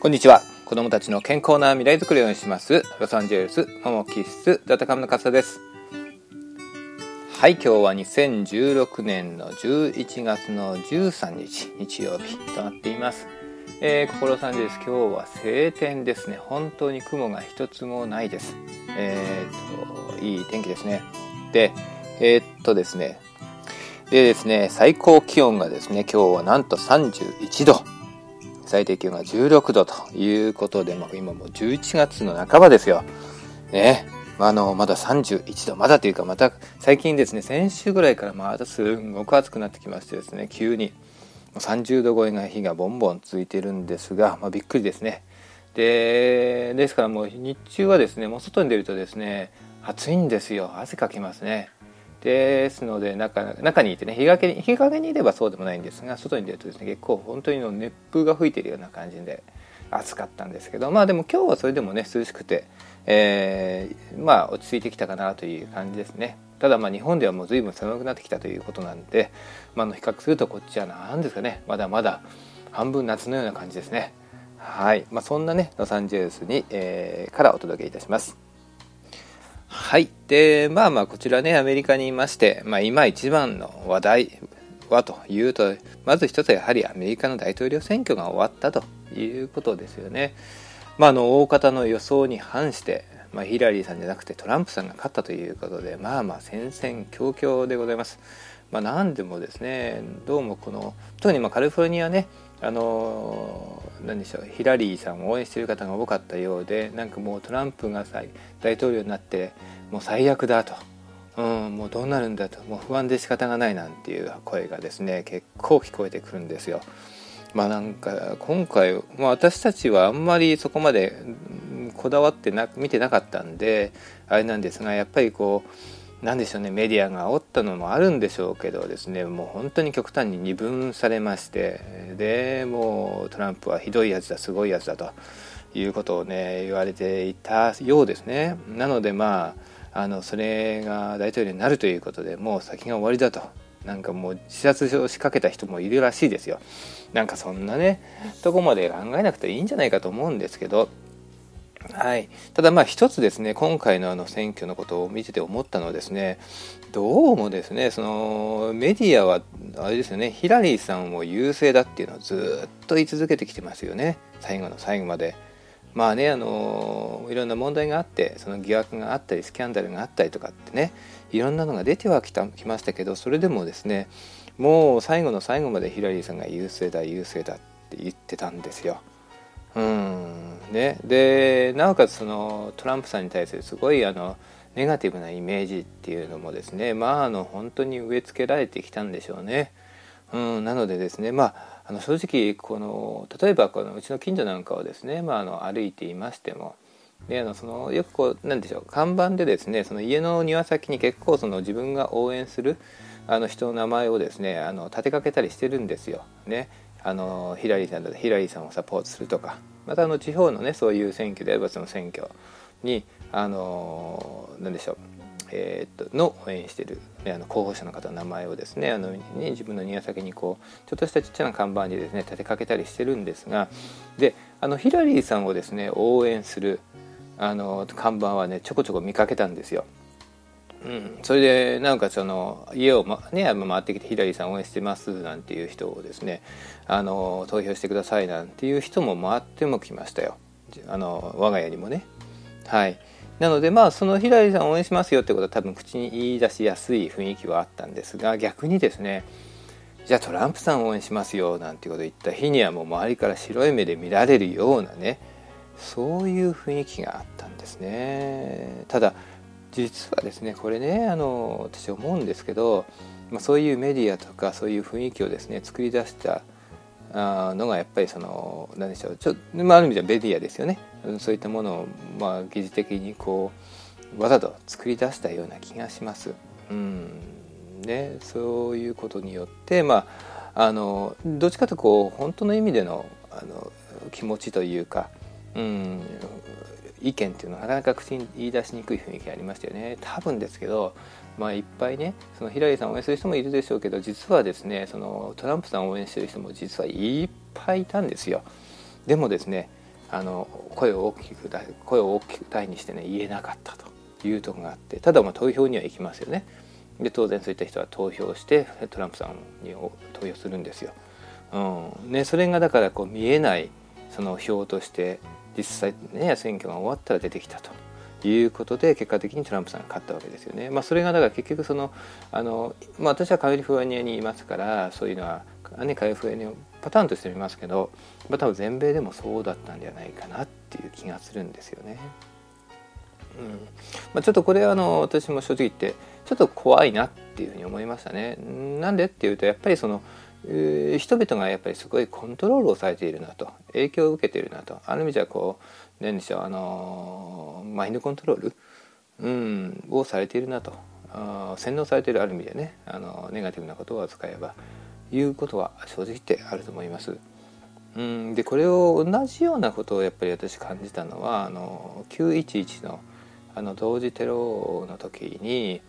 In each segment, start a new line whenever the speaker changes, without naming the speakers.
こんにちは。子供たちの健康な未来づくりをします。ロサンゼルスモモキスダタカムの笠です。はい今日は2016年の11月の13日日曜日となっています。えー、ここロサンゼルス今日は晴天ですね。本当に雲が一つもないです。えー、っといい天気ですね。でえー、っとですね。でですね最高気温がですね今日はなんと31度最低気温が16度ということで、まあ、今もう11月の半ばですよ。ね。あの、まだ31度、まだというか、また最近ですね、先週ぐらいからまたすごく暑くなってきましてですね、急に30度超えが日がボンボン続いてるんですが、まあ、びっくりですね。で、ですからもう日中はですね、もう外に出るとですね、暑いんですよ。汗かきますね。ですので中中にいてね日陰に日陰にいればそうでもないんですが外に出るとですね結構本当にの熱風が吹いているような感じで暑かったんですけどまあでも今日はそれでもね涼しくて、えー、まあ落ち着いてきたかなという感じですね。ただまあ日本ではもう随分寒くなってきたということなんで、まあ、の比較するとこっちは何ですかねまだまだ半分夏のような感じですね。はい、まあ、そんなねロサンゼルスに、えー、からお届けいたします。はい。で、まあまあ、こちらね、アメリカにいまして、まあ今一番の話題はというと、まず一つはやはりアメリカの大統領選挙が終わったということですよね。まあ、あの、大方の予想に反して、まあ、ヒラリーさんじゃなくてトランプさんが勝ったということで、まあまあ、戦々恐々でございます。まあ、何でもですね、どうもこの、特にまカリフォルニアね、あの何でしょうヒラリーさんを応援している方が多かったようでなんかもうトランプが大統領になってもう最悪だと、うん、もうどうなるんだともう不安で仕方がないなんていう声がですね結構聞こえてくるんですよ。まあなんか今回、まあ、私たちはあんまりそこまでこだわってな見てなかったんであれなんですがやっぱりこう何でしょうねメディアが煽ったのもあるんでしょうけどですねもう本当に極端に二分されましてでもうトランプはひどいやつだすごいやつだということをね言われていたようですね。なのでまああのそれが大統領になるということでもう先が終わりだと。なんかもう自殺を仕掛けた人もいるらしいですよ。なんかそんなねとこまで考えなくていいんじゃないかと思うんですけどはい、ただまあ一つですね今回のあの選挙のことを見てて思ったのはですねどうもですねそのメディアはあれですよねヒラリーさんを優勢だっていうのをずっと言い続けてきてますよね最後の最後まで。まあねあのいろんな問題があってその疑惑があったりスキャンダルがあったりとかってねいろんなのが出てはきたきましたけどそれでもですねもう最後の最後までヒラリーさんが優勢だ優勢だって言ってたんですよ。うん。ね、でなおかつそのトランプさんに対するすごいあのネガティブなイメージっていうのもですねまああの本当に植え付けられてきたんでしょうね。うん、なのでですねまああの正直この例えばこのうちの近所なんかをですね、まあ、あの歩いていましてもであのそのよくこうなんでしょう看板でですねその家の庭先に結構その自分が応援するあの人の名前をですねあの立てかけたりしてるんですよ。ね、あのヒラリーさんだとヒラリーさんをサポートするとか。またあの地方のねそういう選挙であればその選挙にあの何でしょうえー、っとの応援してる、ね、あの候補者の方の名前をですねあのね自分の庭先にこうちょっとしたちっちゃな看板にですね立てかけたりしてるんですがであのヒラリーさんをですね応援するあの看板はねちょこちょこ見かけたんですよ。うん、それでなんかその家を、ま、ね、回ってきてヒラリーさん応援してますなんていう人をですねあの投票してくださいなんていう人も回ってもきましたよ。あの我が家にもね。はい。なのでまあそのヒラリーさん応援しますよってことは多分口に言い出しやすい雰囲気はあったんですが逆にですねじゃあトランプさん応援しますよなんていうことを言った日にはもう周りから白い目で見られるようなねそういう雰囲気があったんですね。ただ実はですねこれねあの私思うんですけど、まあ、そういうメディアとかそういう雰囲気をですね作り出したあのがやっぱりその何でしょうちょ、まあ、ある意味ではメディアですよねそういったものを、まあ、疑似的にこうわざと作り出したような気がします。うんね、そういうことによって、まあ、あのどっちかというとこう本当の意味でのあの気持ちというか、うん、意見っていうのはなかなか口に言い出しにくい雰囲気ありましたよね多分ですけど、まあ、いっぱいねそのヒラリーさんを応援する人もいるでしょうけど実はですねそのトランプさんを応援してる人も実はいっぱいいたんですよでもですねあの声を大きく声を大きく大にしてね言えなかったというとこがあってただまあ投票には行きますよね。で当然そういった人は投票してトランプさんに投票するんですよ。うんね、それがだからこう見えないその票として実際ね選挙が終わったら出てきたということで結果的にトランプさんが勝ったわけですよね。まあ、それがだから結局そのあの、まあ、私はカリフォルニアにいますからそういうのは、ね、カリフォルニアパターンとして見ますけど、まあ、多分全米でもそうだったんじゃないかなっていう気がするんですよね。うんまあ、ちょっとこれはあの私も正直言ってちょっと怖いなっていうふうに思いましたね。なんでっていうとやっぱりその人々がやっぱりすごいコントロールをされているなと影響を受けているなとある意味じゃこう何でしょうあのマインドコントロール、うん、をされているなと洗脳されているある意味でねあのネガティブな言葉を使えばいうことは正直言ってあると思います。うん、でこれを同じようなことをやっぱり私感じたのはあの911のあの同時テロの時に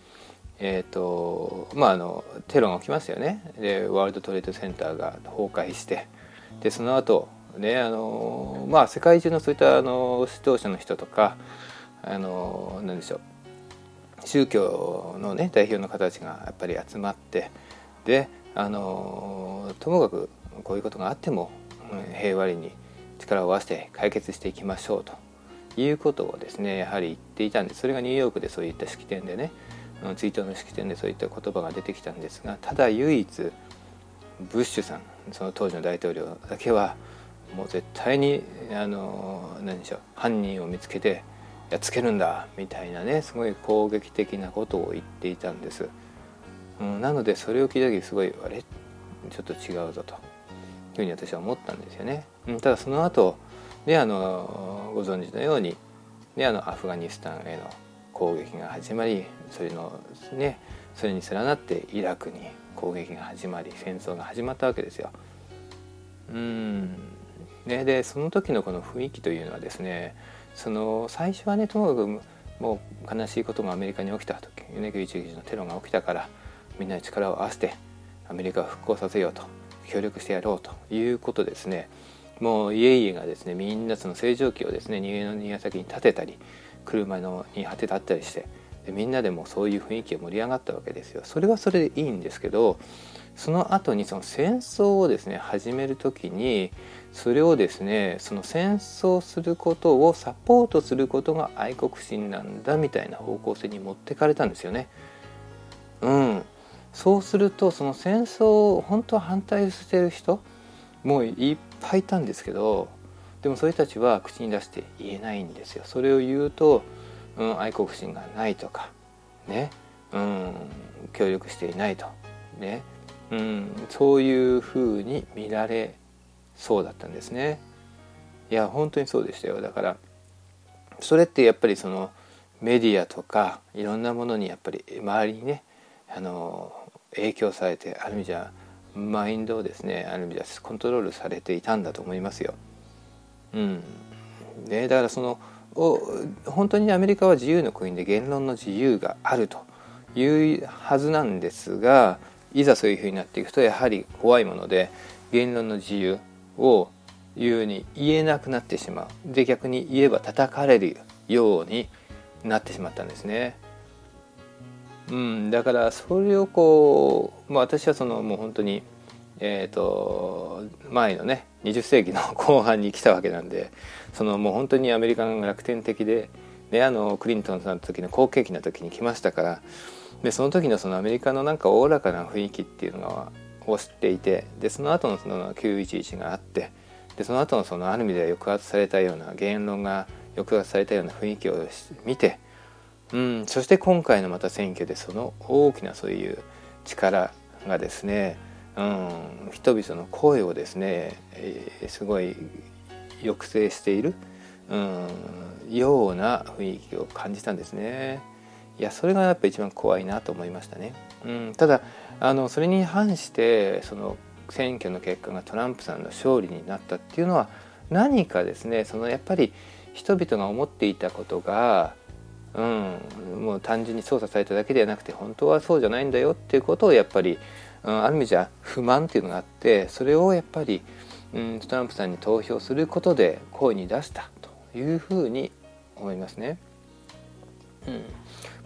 えーとまあ、あのテロが起きますよね。でワールドトレードセンターが崩壊して。でその後ねあのまあ世界中のそういったあの指導者の人とかあの何でしょう。宗教のね代表の方たちがやっぱり集まってであのともかくこういうことがあっても平和に力を合わせて解決していきましょうということをですねやはり言っていたんです。それがニューヨークでそういった式典でね追悼の式典でそういった言葉が出てきたんですがただ唯一ブッシュさんその当時の大統領だけはもう絶対にあの何でしょう犯人を見つけてやっつけるんだみたいなねすごい攻撃的なことを言っていたんです、うん、なのでそれを聞いた時すごいあれ？ちょっと違うぞというふうに私は思ったんですよね、うん、ただその後ねあのご存知のようにねあのアフガニスタンへの攻撃が始まりそれのねそれに連なってイラクに攻撃が始まり戦争が始まったわけですよ。うんね、でその時のこの雰囲気というのはですねその最初はねともかくもう悲しいことがアメリカに起きた時ね911のテロが起きたからみんなで力を合わせてアメリカを復興させようと協力してやろうということですねもう家々がですねみんなその星条旗をですね逃げの庭先に立てたり車のに果てたったりしてでみんなでもそういう雰囲気が盛り上がったわけですよ。それはそれでいいんですけどその後にその戦争をですね始める時にそれをですねその戦争することをサポートすることが愛国心なんだみたいな方向性に持ってかれたんですよね。うん、そうするとその戦争を本当は反対してる人もういっぱいいたんですけどでもそういう人たちは口に出して言えないんですよ。それを言うと、うん、愛国心がないとかね、うん、協力していないとね、うん、そういうふうに見られそうだったんですね。いや本当にそうでしたよだからそれってやっぱりそのメディアとかいろんなものにやっぱり周りにねあの影響されてある意味じゃマインドをですねある意味じゃコントロールされていたんだと思いますよ。うん。ね、だからその本当にアメリカは自由の国で言論の自由があるというはずなんですがいざそういうふうになっていくとやはり怖いもので言論の自由を言うに言えなくなってしまう。で逆に言えば叩かれるようになってしまったんですね。うん、だからそれをこう、まあ、私はそのもう本当にえーと、前のね20世紀の後半に来たわけなんでそのもう本当にアメリカが楽天的で、ね、あのクリントンさんの時の好景気な時に来ましたからでその時のそのアメリカのなんかおおらかな雰囲気っていうのがを知っていてでその後のその911があってでその後のそのある意味では抑圧されたような言論が抑圧されたような雰囲気を見て、うん、そして今回のまた選挙でその大きなそういう力がですねうん、人々の声をですね、えー、すごい抑制している、うん、ような雰囲気を感じたんですね。いやそれがやっぱ一番怖いなと思いましたね。うん、ただあのそれに反してその選挙の結果がトランプさんの勝利になったっていうのは何かですねそのやっぱり人々が思っていたことが、うん、もう単純に操作されただけではなくて本当はそうじゃないんだよっていうことをやっぱりある意味じゃ不満っていうのがあってそれをやっぱりうんトランプさんに投票することで声に出したというふうに思いますね。うん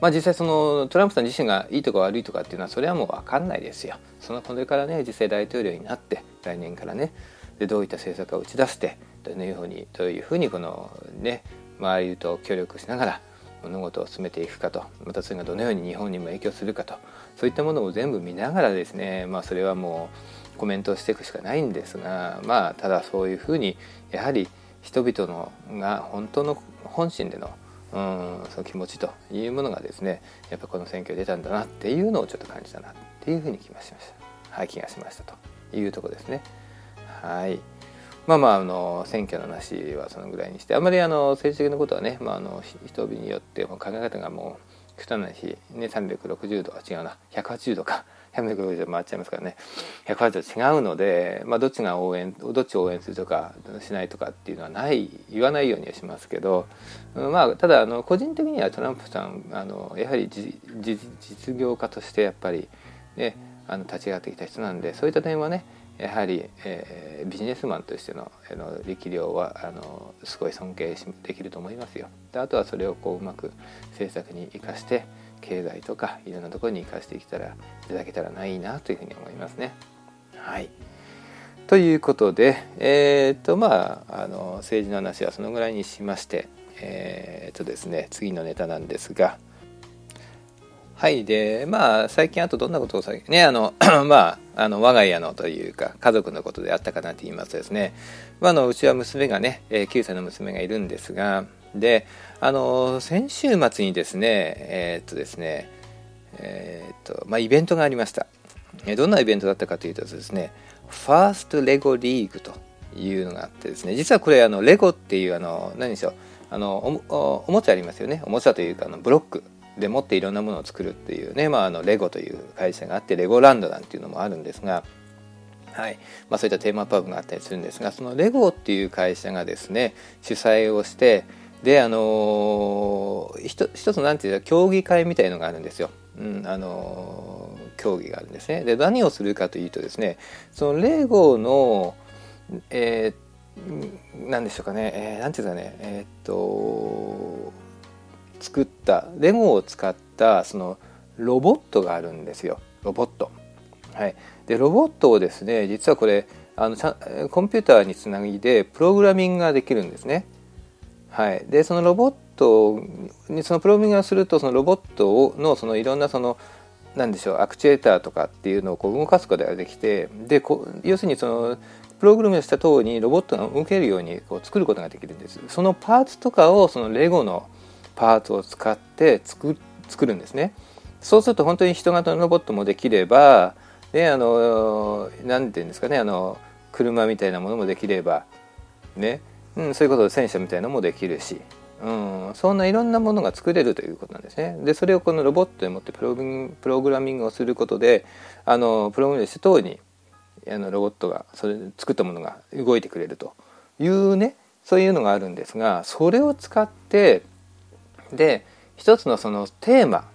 まあ、実際そのトランプさん自身がいいとか悪いとかっていうのはそれはもう分かんないですよ。そのこれからね実際大統領になって来年からねでどういった政策を打ち出してどういうふうにどういうふうにこのね周りと協力しながら物事を進めていくかとまたそれがどのように日本にも影響するかとそういったものを全部見ながらですねまあそれはもうコメントしていくしかないんですがまあただそういうふうにやはり人々のが本当の本心でのうんその気持ちというものがですねやっぱこの選挙出たんだなっていうのをちょっと感じたなっていうふうに気がしました、はい、気がしましたというとこですね。はいまあまああの選挙の話はそのぐらいにしてあまりあの政治的なことはね、まあ、あの人々によって考え方がもう極端なし、ね、360度は違うな。180度か。160度回っちゃいますからね。180度違うので、まあ、どっちが応援どっちを応援するとかしないとかっていうのはない言わないようにはしますけど、まあ、ただあの個人的にはトランプさんあのやはり実業家としてやっぱりねあの立ち上がってきた人なんでそういった点はねやはり、えー、ビジネスマンとしてのあの力量はあのすごい尊敬できると思いますよ。であとはそれをこううまく政策に生かして経済とかいろんなところに生かしていけたらいただけたらないなというふうに思いますね。はいということで、えー、とまああの政治の話はそのぐらいにしまして、えー、とですね次のネタなんですが。はいでまあ最近あとどんなことを最近ねあの まああの我が家のというか家族のことであったかなと言いますとですね、まあ、あのうちは娘がね9歳の娘がいるんですがであの先週末にですねえー、っとですねえー、っとまあイベントがありました。どんなイベントだったかというとですねファーストレゴリーグというのがあってですね実はこれあのレゴっていうあの何でしょうあのおもちゃありますよね。おもちゃというかあのブロック。でもっていろんなものを作るっていうね、まあ、あのレゴという会社があってレゴランドなんていうのもあるんですが、はいまあ、そういったテーマパークがあったりするんですがそのレゴっていう会社がですね主催をしてであのー、一つなんていうか競技会みたいのがあるんですよ。うんあのー、競技があるんですね。で何をするかというとですねそのレゴの、えー、何でしょうかね、えー、ていうかねえー、っと作ったレゴを使ったそのロボットがあるんですよロボット。はい、でロボットをですね実はこれあのコンピューターにつなぎでプログラミングができるんですね。はい、でそのロボットにそのプログラミングをするとそのロボットをのそのいろんなその何でしょうアクチュエーターとかっていうのをこう動かすことができてでこ要するにそのプログラムした通りにロボットが動けるようにこう作ることができるんですそのパーツとかをそのレゴのパーツを使って作作るんですね。そうすると本当に人型のロボットもできれば、ね、あの何て言うんですかねあの車みたいなものもできれば、ねうん、そういうことで戦車みたいなのもできるし、うん、そんないろんなものが作れるということなんですね。でそれをこのロボットでもってプロプログラミングをすることであのプログラミングした通りにあのロボットがそれ作ったものが動いてくれるというねそういうのがあるんですがそれを使ってで一つのそのテーマ、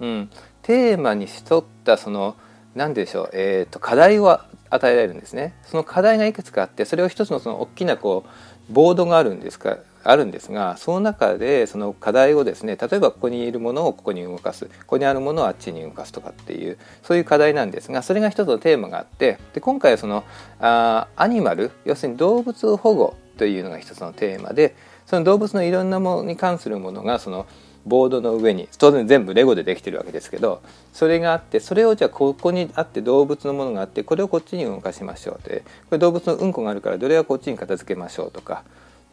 うん、テーマにしとったその何でしょう、えーと、課題を与えられるんですね。その課題がいくつかあってそれを一つのその大きなこうボードがあるんですかあるんですがその中でその課題をですね例えばここにいるものをここに動かすここにあるものをあっちに動かすとかっていうそういう課題なんですがそれが一つのテーマがあってで今回はそのあアニマル要するに動物保護というのが一つのテーマでその動物のいろんなものに関するものがそのボードの上に当然全部レゴでできてるわけですけどそれがあってそれをじゃあここにあって動物のものがあってこれをこっちに動かしましょうでこれ動物のうんこがあるからどれはこっちに片付けましょうとか。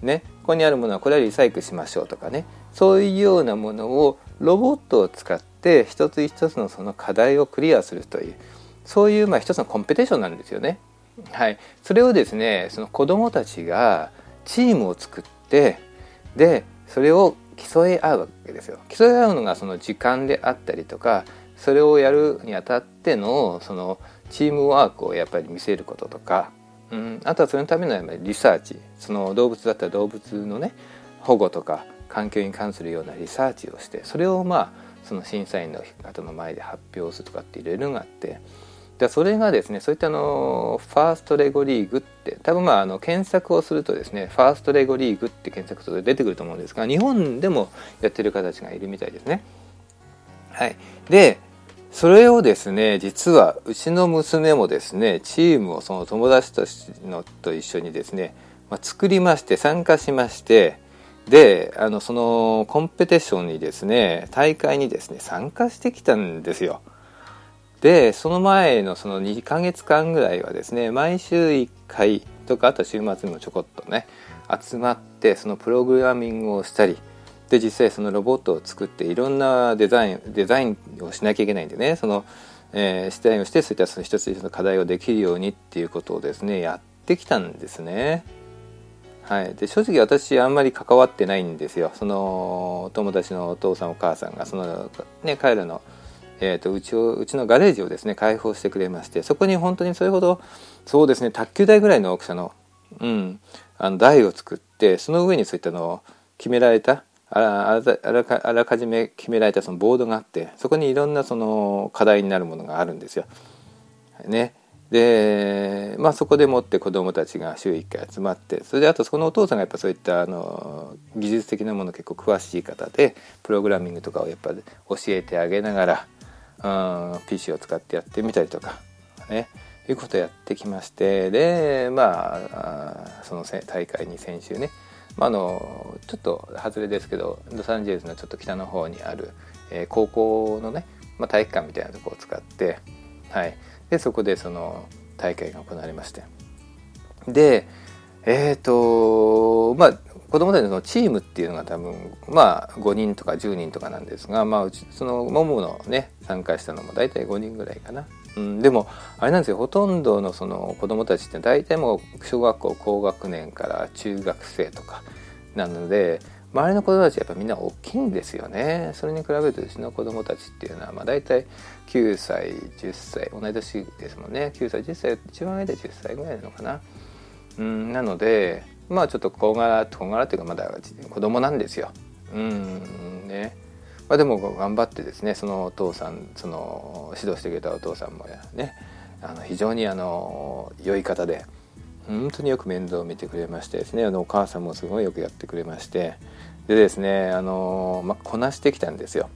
ね。ここにあるものはこれはリサイクルしましょうとかね。そういうようなものをロボットを使って一つ一つのその課題をクリアするという。そういうまあ一つのコンペテーションなんですよね。はい、それをですねその子どもたちがチームを作ってでそれを競い合うわけですよ。競い合うのがその時間であったりとかそれをやるにあたってのそのチームワークをやっぱり見せることとか、うん、あとはそのためのやっぱりリサーチ。その動物だったら動物のね保護とか環境に関するようなリサーチをしてそれをまあその審査員の方の前で発表するとかっていろいろがあってでそれがですねそういったあのファーストレゴリーグって多分まああの検索をするとですねファーストレゴリーグって検索すると出てくると思うんですが日本でもやってる方たちがいるみたいですね。はい、でそれをですね実はうちの娘もですねチームをその友達とのと一緒にですね、まあ、作りまして参加しましてであのそのコンペティションにですね大会にですね参加してきたんですよ。でその前のその2ヶ月間ぐらいはですね毎週1回とかあと週末にもちょこっとね集まってそのプログラミングをしたりで実際そのロボットを作っていろんなデザインデザインをしなきゃいけないんでねその、えー、デザインをしてそういったその一つ一つの課題をできるようにっていうことをですねやってきたんですね。はい、で正直私あんまり関わってないんですよその友達のお父さんお母さんがその、ね、彼らのえーと、うちをうちのガレージをですね開放してくれましてそこに本当にそれほどそうですね卓球台ぐらいの大きさの,、うん、あの台を作ってその上にそういったのを決められたあらあらかあらかじめ決められたそのボードがあってそこにいろんなその課題になるものがあるんですよ。ね、で、まあ、そこでもって子どもたちが週1回集まってそれであとそのお父さんがやっぱそういったあの技術的なもの結構詳しい方でプログラミングとかをやっぱ教えてあげながら PC を使ってやってみたりとかね。いうことをやってきましてでまあその大会に先週ね、まあ、あのちょっと外れですけどロサンゼルスのちょっと北の方にある、えー、高校のね、まあ、体育館みたいなとこを使って、はい、でそこでその大会が行われまして。でえっ、ー、とまあ子供たちのチームっていうのが多分まあ5人とか10人とかなんですが、まあ、うちそのモモのね参加したのも大体5人ぐらいかな、うん、でもあれなんですよ。ほとんどのその子供たちって大体もう小学校高学年から中学生とかなので周りの子供たちやっぱみんな大きいんですよね。それに比べるとうちの子供たちっていうのはまあ大体9歳10歳同い年ですもんね。9歳10歳一番上で10歳ぐらいなのかな、うん、なのでまあちょっと小柄小柄っていうかまだ子供なんですよ。うんねまあ、でも頑張ってですねそのお父さんその指導してくれたお父さんもねあの非常にあの良い方で本当によく面倒を見てくれましてですねあのお母さんもすごいよくやってくれましてでですねあの、まあ、こなしてきたんですよ。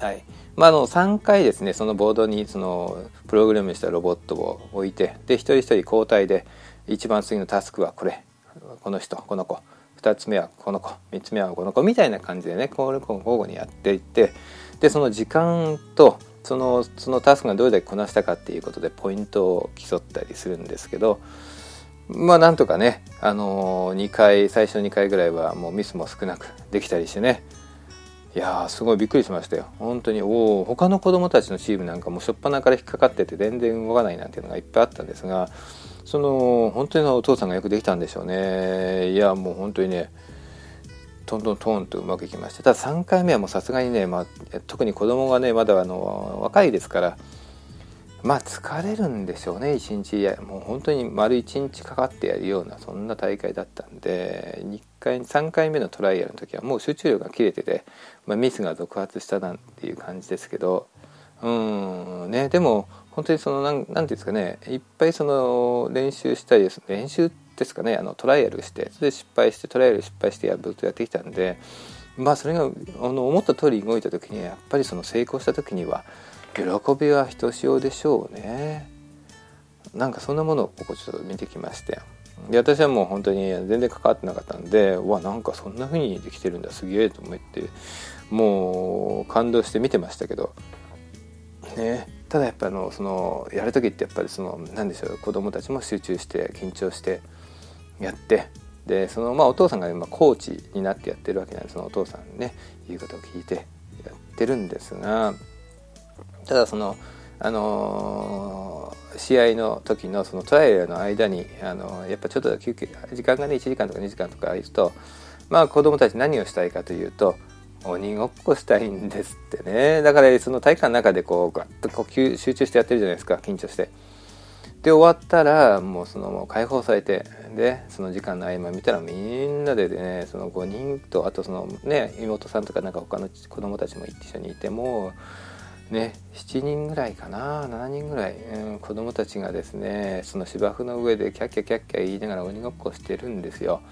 はいまあ、あの3回ですねそのボードにそのプログラムしたロボットを置いてで一人一人交代で一番次のタスクはこれこの人この子。2つ目はこの子。3つ目はこの子。みたいな感じでねこれ交互にやっていってでその時間とそのそのタスクがどれだけこなしたかっていうことでポイントを競ったりするんですけどまあなんとかね、あのー、2回最初2回ぐらいはもうミスも少なくできたりしてね。いやすごいびっくりしましたよ。本当におお他の子供たちのチームなんかも初っ端から引っかかってて全然動かないなんていうのがいっぱいあったんですがその本当にお父さんがよくできたんでしょうね。いやもう本当にねトントントンとうまくいきましたただ3回目はもうさすがにね、まあ、特に子供がねまだあの若いですからまあ疲れるんでしょうね一日。やもう本当に丸一日かかってやるようなそんな大会だったんで2回3回目のトライアルの時はもう集中力が切れてて、まあ、ミスが続発したなんていう感じですけど。うんねでも本当にそのなんなんていうんですかねいっぱいその練習したりです練習ですかねあのトライアルしてそれで失敗してトライアル失敗してやるとやってきたんでまあそれがあの思った通り動いた時にやっぱりその成功した時には喜びはひとしおでしょうね。なんかそんなものをここちょっと見てきまして。で私はもう本当に全然関わってなかったんでうわなんかそんな風にできてるんだすげえと思ってもう感動して見てましたけど。ね。ただやっぱあのそのやる時ってやっぱりその何でしょう子供たちも集中して緊張してやってでそのまあお父さんが今コーチになってやってるわけなんでそのお父さんね言うことを聞いてやってるんですがただそのあの、試合の時のそのトライアルの間にあのやっぱちょっと休憩時間がね1時間とか2時間とかいるとまあ子供たち何をしたいかというと鬼ごっこしたいんですってね。だからその体育館の中でこうガッと呼吸集中してやってるじゃないですか緊張して。で終わったらもうそのもう解放されてでその時間の合間見たらみんなでねその5人とあとそのね妹さんとかなんか他の子供たちも一緒にいてもね7人ぐらいかな7人ぐらい、うん、子供たちがですねその芝生の上でキャッキャキャッキャ言いながら鬼ごっこしてるんですよ。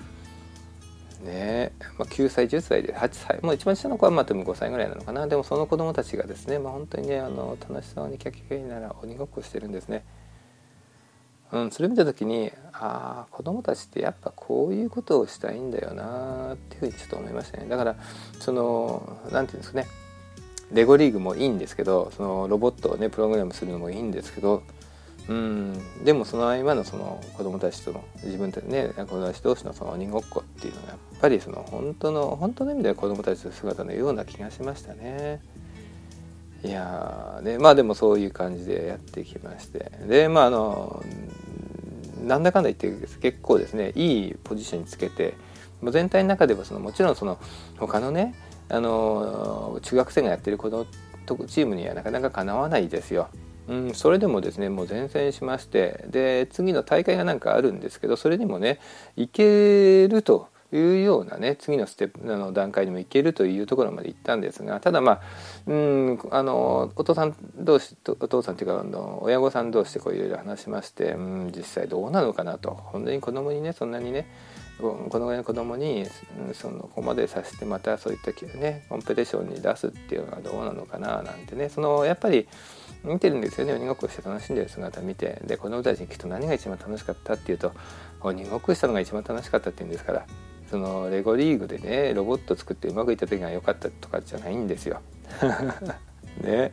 ねまあ、9歳10歳で8歳もう一番下の子はまあでも5歳ぐらいなのかなでもその子供たちがですね、まあ、本当にねあの楽しそうにキャキャキャなら鬼ごっこしてるんですね。うん、それ見た時にああ子供たちってやっぱこういうことをしたいんだよなっていうふうにちょっと思いましたねだからその何て言うんですかねレゴリーグもいいんですけどそのロボットをねプログラムするのもいいんですけどうんでもその合間のその子供たちとの自分たちね子供たち同士のその鬼ごっこっていうのがやっぱりその本当の本当の意味では子供たちの姿のような気がしましたね。いやねまあでもそういう感じでやってきましてでまああのなんだかんだ言って結構ですねいいポジションにつけて全体の中ではそのもちろんその他のねあの中学生がやってるこのチームにはなかなかかなわないですよ。うん、それでもですねもう前線しましてで次の大会がなんかあるんですけどそれにもねいけるというようなね次のステップの段階にもいけるというところまで行ったんですがただまあうんあのお父さん同士お父さんっていうかあの親御さん同士でこういろいろ話しましてうん実際どうなのかなと。本当に子供にねそんなにねこのぐらいの子供にそのここまでさせてまたそういったねコンペティションに出すっていうのはどうなのかななんてね。そのやっぱり見てるんですよね鬼ごっこして楽しんでる姿見てで子供たちにきっと何が一番楽しかったっていうと鬼ごっこしたのが一番楽しかったっていうんですからそのレゴリーグでねロボット作ってうまくいった時が良かったとかじゃないんですよ。ね、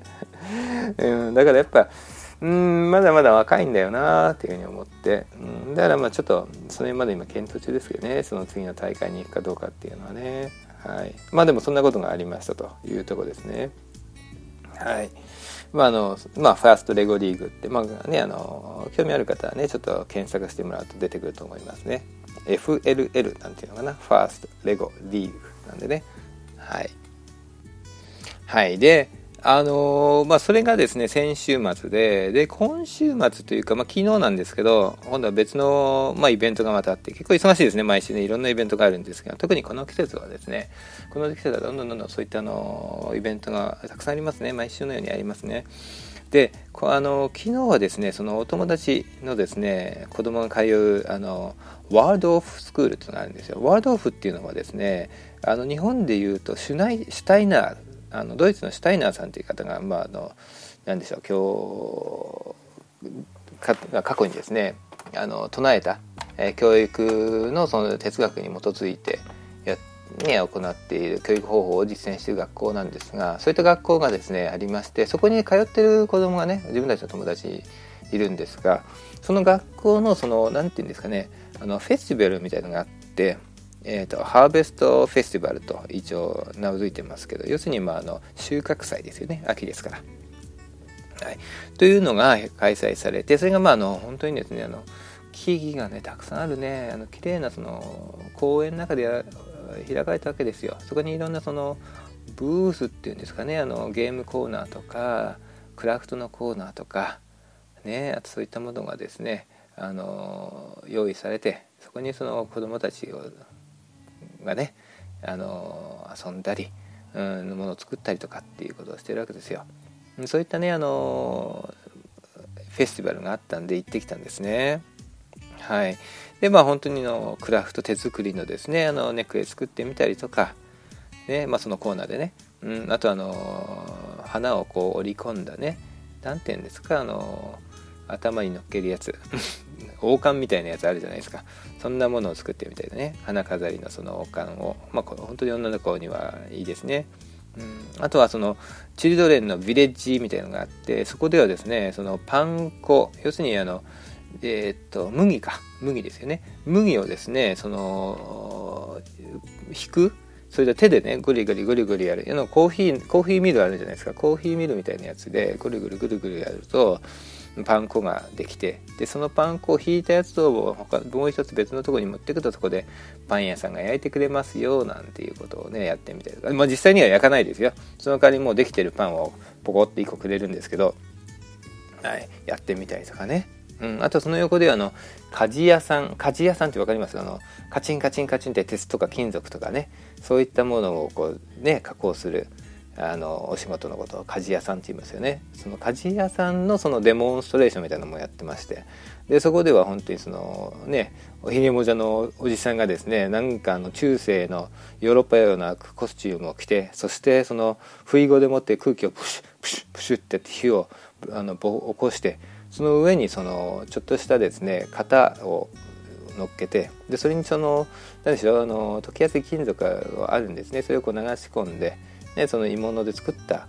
うん、だからやっぱうんまだまだ若いんだよなっていうふうに思って、うん、だからまあちょっとそれまで今検討中ですけどねその次の大会に行くかどうかっていうのはね。はい。まあでもそんなことがありましたというとこですね。はい。まああのまあファーストレゴリーグってまあねあの興味ある方はねちょっと検索してもらうと出てくると思いますね。FLL なんていうのかな？ファーストレゴリーグなんでね。はい。はい。であのー、まあ、それがですね先週末でで今週末というか、まあ、昨日なんですけど今度は別の、まあ、イベントがまたあって結構忙しいですね毎週ねいろんなイベントがあるんですけど特にこの季節はですねこの季節はどんどんどんどんそういったあのイベントがたくさんありますね毎週のようにありますね。であの昨日はですねそのお友達のですね子供が通うあのワールドオフスクールっていうのがあるんですよ。ワールドオフっていうのはですねあの日本でいうとシュナイシュタイナーあのドイツのシュタイナーさんという方が、まあ、あの何でしょう今日過去にですねあの唱えた、え、教育のその哲学に基づいてや、ね、行っている教育方法を実践している学校なんですがそういった学校がですねありましてそこに通ってる子供がね自分たちの友達いるんですがその学校のその何て言うんですかねあのフェスティバルみたいのがあってえーと、ハーベストフェスティバルと一応名付いてますけど要するにまああの収穫祭ですよね秋ですから。はい、というのが開催されてそれがまああの本当にですねあの木々がねたくさんあるねあの綺麗なその公園の中で開かれたわけですよ。そこにいろんなそのブースっていうんですかねあのゲームコーナーとかクラフトのコーナーとかねあとそういったものがですねあの用意されてそこにその子どもたちをがねあの遊んだり、うん、ものを作ったりとかっていうことをしてるわけですよ。そういったねあのフェスティバルがあったんで行ってきたんですね。はい、でまあ本当にのクラフト手作りのですねあのネックレス作ってみたりとか、ねまあ、そのコーナーでね、うん、あとあの花をこう織り込んだね何て言うんですかあの頭に乗っけるやつ王冠みたいなやつあるじゃないですか。そんなものを作ってみたいなね。花飾りのその王冠を。まあこの本当に女の子にはいいですね。うん、あとはそのチルドレンのビレッジみたいのがあってそこではですねそのパン粉。要するにあのえー、っと麦か。麦ですよね。麦をですねその引く。それで手でねグリグリグリグリやる。のコーヒーコーヒーミルあるじゃないですか。コーヒーミルみたいなやつでグリグリグリグリやるとパン粉ができてでそのパン粉を引いたやつを他もう一つ別のとこに持ってくとそこでパン屋さんが焼いてくれますよなんていうことをねやってみたりとか、まあ、実際には焼かないですよ。その代わりもうできてるパンをポコって1個くれるんですけど、はい、やってみたりとかね。うん、あとその横であの鍛冶屋さん鍛冶屋さんって分かります？あのカチンカチンカチンって鉄とか金属とかねそういったものをこうね加工するあのお仕事のことを鍛冶屋さんって言いますよね。その鍛冶屋さんのそのデモンストレーションみたいなのもやってまして。でそこでは本当にそのねおひげもじゃのおじさんがですねなんかあの中世のヨーロッパようなコスチュームを着てそしてその不意語でもって空気をプシュプシュプシュって火をあの起こしてその上にそのちょっとしたですね型を乗っけてでそれにその何でしょうあの溶けやすい金属があるんですね。それをこう流し込んでね、その鋳物で作った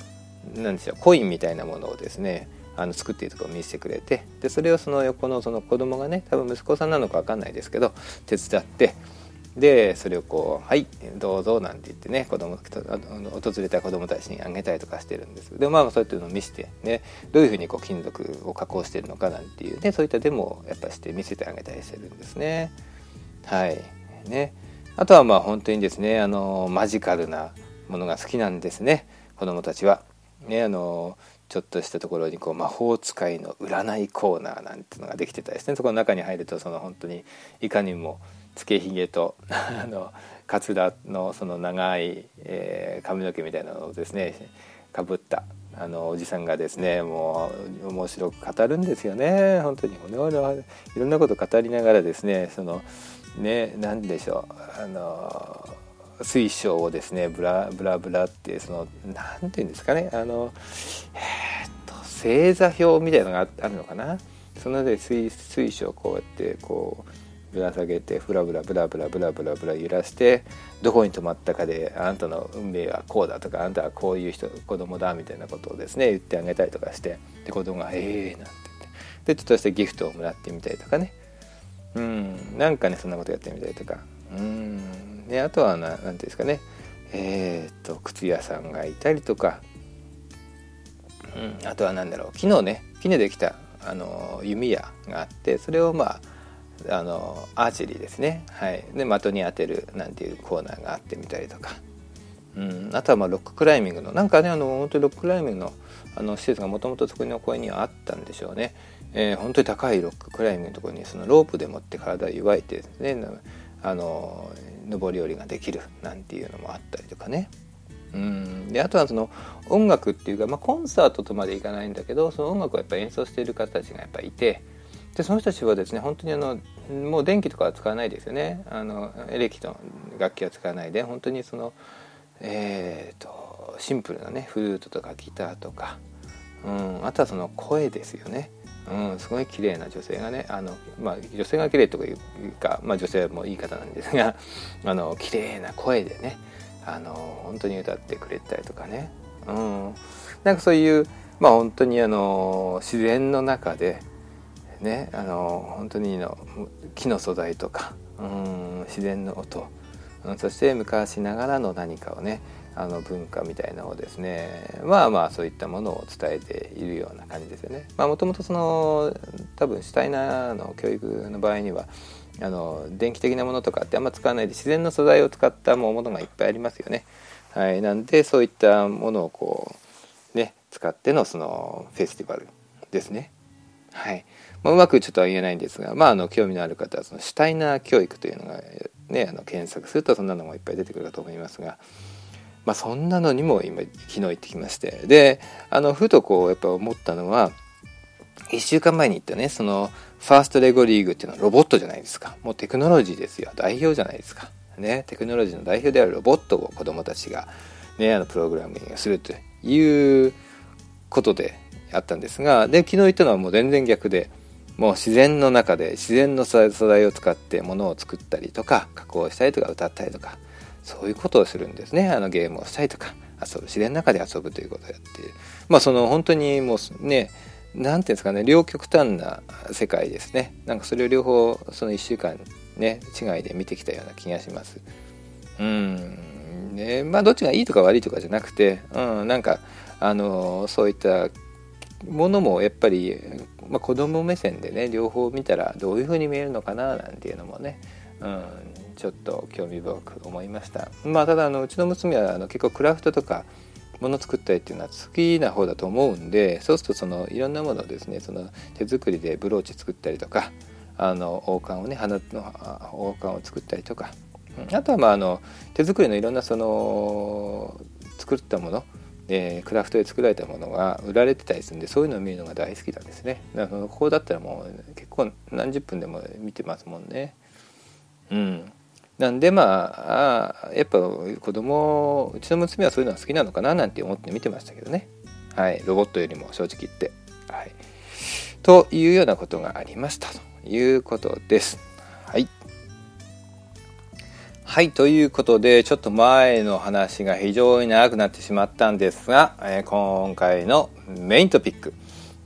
なんでしょうコインみたいなものをですねあの作っているところを見せてくれてでそれをその横のその子供がね多分息子さんなのか分かんないですけど手伝ってでそれをこう「はいどうぞ」なんて言ってね子供訪れた子供たちにあげたりとかしてるんです。でまあそういったのを見せてねどういうふうにこう金属を加工してるのかなんていうねそういったデモをやっぱして見せてあげたりしてるんですね。はい。ね。あとはまあ本当にですねあのマジカルなものが好きなんですね。子供たちは。ねあのちょっとしたところにこう魔法使いの占いコーナーなんてのができてたですねそこの中に入るとその本当にいかにもつけひげと あのかつらのその長い、えー、髪の毛みたいなのをですねかぶったあのおじさんがですねもう面白く語るんですよね。本当に。いろいろんなこと語りながらですねそのね何でしょう。あの水晶をですねブラブラブラってその何て言うんですかねあのえー、っと星座表みたいのがあるのかな？そので水水晶をこうやってこうぶら下げてブラブラブラブラブラブラブラ揺らしてどこに止まったかであなたの運命はこうだとかあなたはこういう人子供だみたいなことをですね言ってあげたりとかしてで子供が「ええ」なんて言ってでちょっとしたギフトをもらってみたりとかね。うんなんかねそんなことやってみたりとか。うん。であとは何て言うんですかね。えっ、と靴屋さんがいたりとか、うん、あとは何だろう。昨日ね木でできたあの弓矢があってそれをまああのアーチェリーですね、はい、で的に当てるなんていうコーナーがあってみたりとか、うん、あとはまあロッククライミングのなんかねあの本当にロッククライミングのあの施設がもともとそこの公園にはあったんでしょうね、えー、本当に高いロッククライミングのところにそのロープでもって体を湯いてですねあの上り下りができるなんていうのもあったりとかね。うんであとはその音楽っていうか、まあ、コンサートとまでいかないんだけどその音楽をやっぱ演奏している方たちがやっぱいてでその人たちはですね本当にあのもう電気とかは使わないですよねあのエレキの楽器は使わないで本当にそのえー、とシンプルなねフルートとかギターとか、うん、あとはその声ですよね。うん、すごい綺麗な女性がねあの、まあ、女性が綺麗とかいうか、まあ、女性もいい方なんですが あの綺麗な声でねあの本当に歌ってくれたりとかね、うん、なんかそういうまあ本当にあの自然の中でねあの本当にの木の素材とか、うん、自然の音、うん、そして昔ながらの何かをねあの文化みたいなのをですねまあまあそういったものを伝えているような感じですよね。まあもともとその多分シュタイナーの教育の場合にはあの電気的なものとかってあんま使わないで自然の素材を使ったものがいっぱいありますよね。はい、なんでそういったものをこうね使ってのそのフェスティバルですね。はい。まあ、うまくちょっとは言えないんですが、まあ、あの興味のある方はそのシュタイナー教育というのがねあの検索するとそんなのもいっぱい出てくるかと思いますが。まあ、そんなのにも今昨日行ってきまして。であのふとこうやっぱ思ったのは1週間前に行ったねそのファーストレゴリーグっていうのはロボットじゃないですか。もうテクノロジーですよ。代表じゃないですか。ねテクノロジーの代表であるロボットを子どもたちがねあのプログラミングするということであったんですがで昨日行ったのはもう全然逆でもう自然の中で自然の素材を使ってものを作ったりとか加工したりとか歌ったりとかそういうことをするんですね。あのゲームをしたりとか遊ぶ自然の中で遊ぶということをやってまあその本当にもうね何ていうんですかね両極端な世界ですね。なんかそれを両方その1週間ね違いで見てきたような気がします。うん。ねまあどっちがいいとか悪いとかじゃなくてうんなんかあのそういったものもやっぱり、まあ、子供目線でね両方見たらどういう風に見えるのかななんていうのもね、うん、ちょっと興味深く思いました。まあただあのうちの娘はあの結構クラフトとかもの作ったりっていうのは好きな方だと思うんでそうするとそのいろんなものをですねその手作りでブローチ作ったりとかあの王冠をね花の王冠を作ったりとか。あとはまああの手作りのいろんなその作ったものでクラフトで作られたものが売られてたりするんでそういうのを見るのが大好きなんですね。だからここだったらもう結構何十分でも見てますもんね。うん。なんでまあやっぱ子供うちの娘はそういうのは好きなのかななんて思って見てましたけどね。はい。ロボットよりも正直言って。はい。というようなことがありましたということです。はい。はい。ということでちょっと前の話が非常に長くなってしまったんですが、えー、今回のメイントピック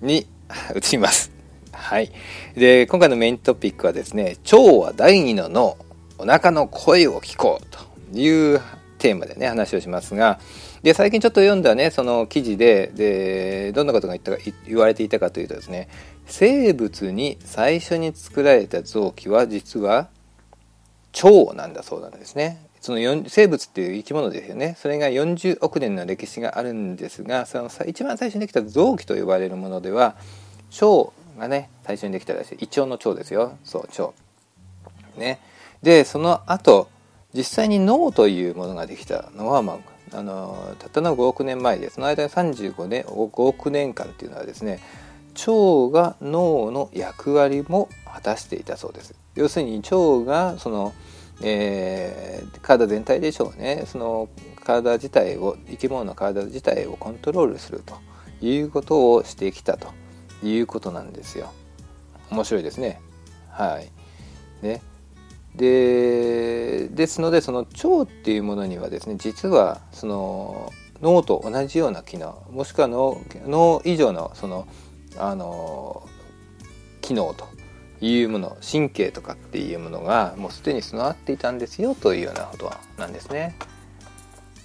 に移ります。はい。で今回のメイントピックはですね腸は第二の脳お腹の声を聞こうというテーマでね話をしますがで最近ちょっと読んだねその記事ででどんなことが言ったか言われていたかというとですね生物に最初に作られた臓器は実は腸なんだそうなんですね。その生物っていう生き物ですよね。それが40億年の歴史があるんですがその一番最初にできた臓器と呼ばれるものでは腸がね最初にできたらしい。胃腸の腸ですよ。そう腸。ね。でその後実際に脳というものができたのは、まあ、あのたったの5億年前でその間に35年5億年間っていうのはですね腸が脳の役割も果たしていたそうです。要するに腸がその、えー、体全体でしょうね。その体自体を生き物の体自体をコントロールするということをしてきたと。いうことなんですよ。面白いですね。はい。ね。でですのでその腸っていうものにはですね実はその脳と同じような機能もしくは脳脳以上のそのあの機能というもの神経とかっていうものがもうすでに備わっていたんですよというようなことなんですね。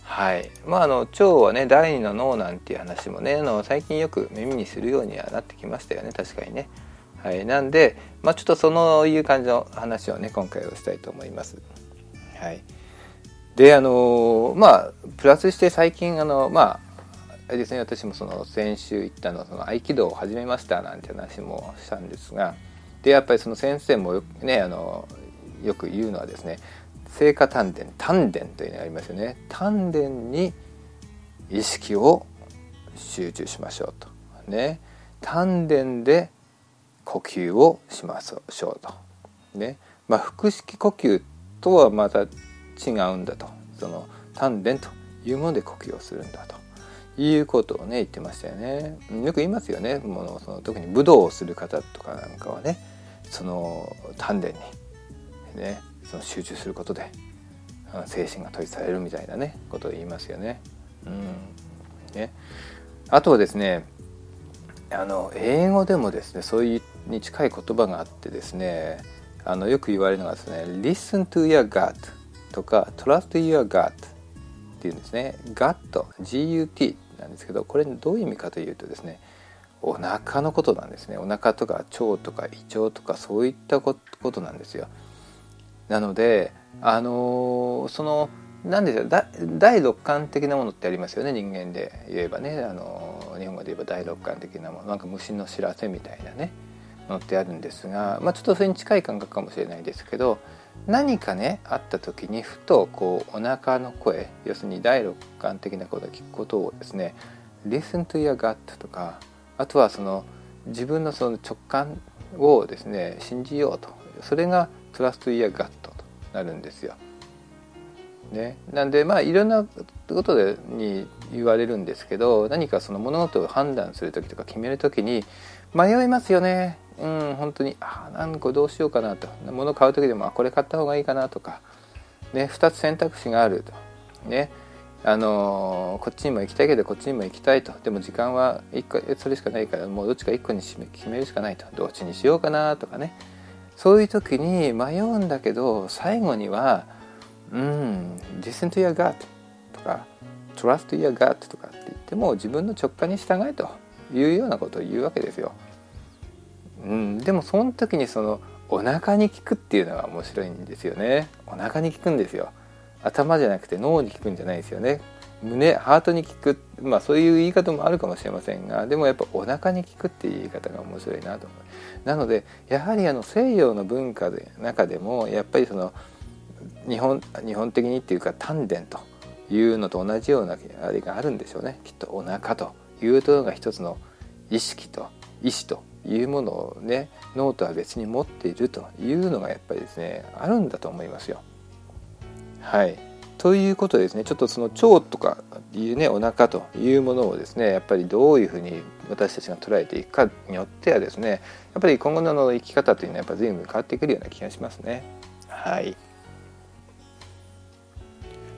はいまあ、あの腸はね第二の脳なんていう話もねあの最近よく耳にするようにはなってきましたよね確かにね。はい、なんで、まあ、ちょっとそのいう感じの話をね今回はしたいと思います。はい、であのまあプラスして最近あのまああれですね私もその先週行ったのその合気道を始めましたなんて話もしたんですがでやっぱりその先生もねあのよく言うのはですね聖火丹田丹田というのがありますよね。丹田に意識を集中しましょうと。ね。丹田で呼吸をしましょうと。ね。まあ、腹式呼吸とはまた違うんだと。その丹田というもので呼吸をするんだと。いうことをね言ってましたよね。よく言いますよね。ものその特に武道をする方とかなんかはね。その丹田に。ね。その集中することで精神が統一されるみたいなねことを言いますよね。うん。ね。あとはですねあの英語でもですねそういうに近い言葉があってですねあのよく言われるのがですね「Listen to your gut」とか「Trust your gut」っていうんですね「gut」GUT なんですけどこれどういう意味かというとですねお腹のことなんですね。お腹とか腸とか胃腸とかそういったことなんですよ。なのであのその何でしょう第六感的なものってありますよね人間で言えばね。あの日本語で言えば第六感的なもの。なんか虫の知らせみたいなねのってあるんですが、まあ、ちょっとそれに近い感覚かもしれないですけど何かねあった時にふとこうお腹の声要するに第六感的なことを聞くことをですね「Listen to your gut」とかあとはその自分のその直感をですね信じようと。それが「Trust your gut」となるんですよ。ね、なんでまあいろんなことでに言われるんですけど何かその物事を判断する時とか決める時に迷いますよね。うん本当にあ何個どうしようかなと。物を買う時でもあこれ買った方がいいかなとか、ね、2つ選択肢があると。ね。あのー、こっちにも行きたいけどこっちにも行きたいと。でも時間は1個それしかないからもうどっちか1個に決めるしかないと。どっちにしようかなとかね。そういう時に迷うんだけど最後には「うん listen to your gut」とか「trust your gut」とかって言っても自分の直感に従えというようなことを言うわけですよ。うん、でもその時にそのお腹に効くっていうのが面白いんですよね。お腹に効くんですよ。頭じゃなくて脳に効くんじゃないですよね。胸ハートに効く。まあそういう言い方もあるかもしれませんがでもやっぱお腹に効くっていう言い方が面白いなと思う。なのでやはりあの西洋の文化で中でもやっぱりその日本日本的にっていうか丹田というのと同じようなあれがあるんでしょうねきっとお腹というところが一つの意識と意志というものをね脳とは別に持っているというのがやっぱりですねあるんだと思いますよ。はいということでですねちょっとその腸とかいうねお腹というものをですねやっぱりどういうふうに私たちが捉えていくかによってはですねやっぱり今後の生き方というのはやっぱ随分変わってくるような気がしますね。はい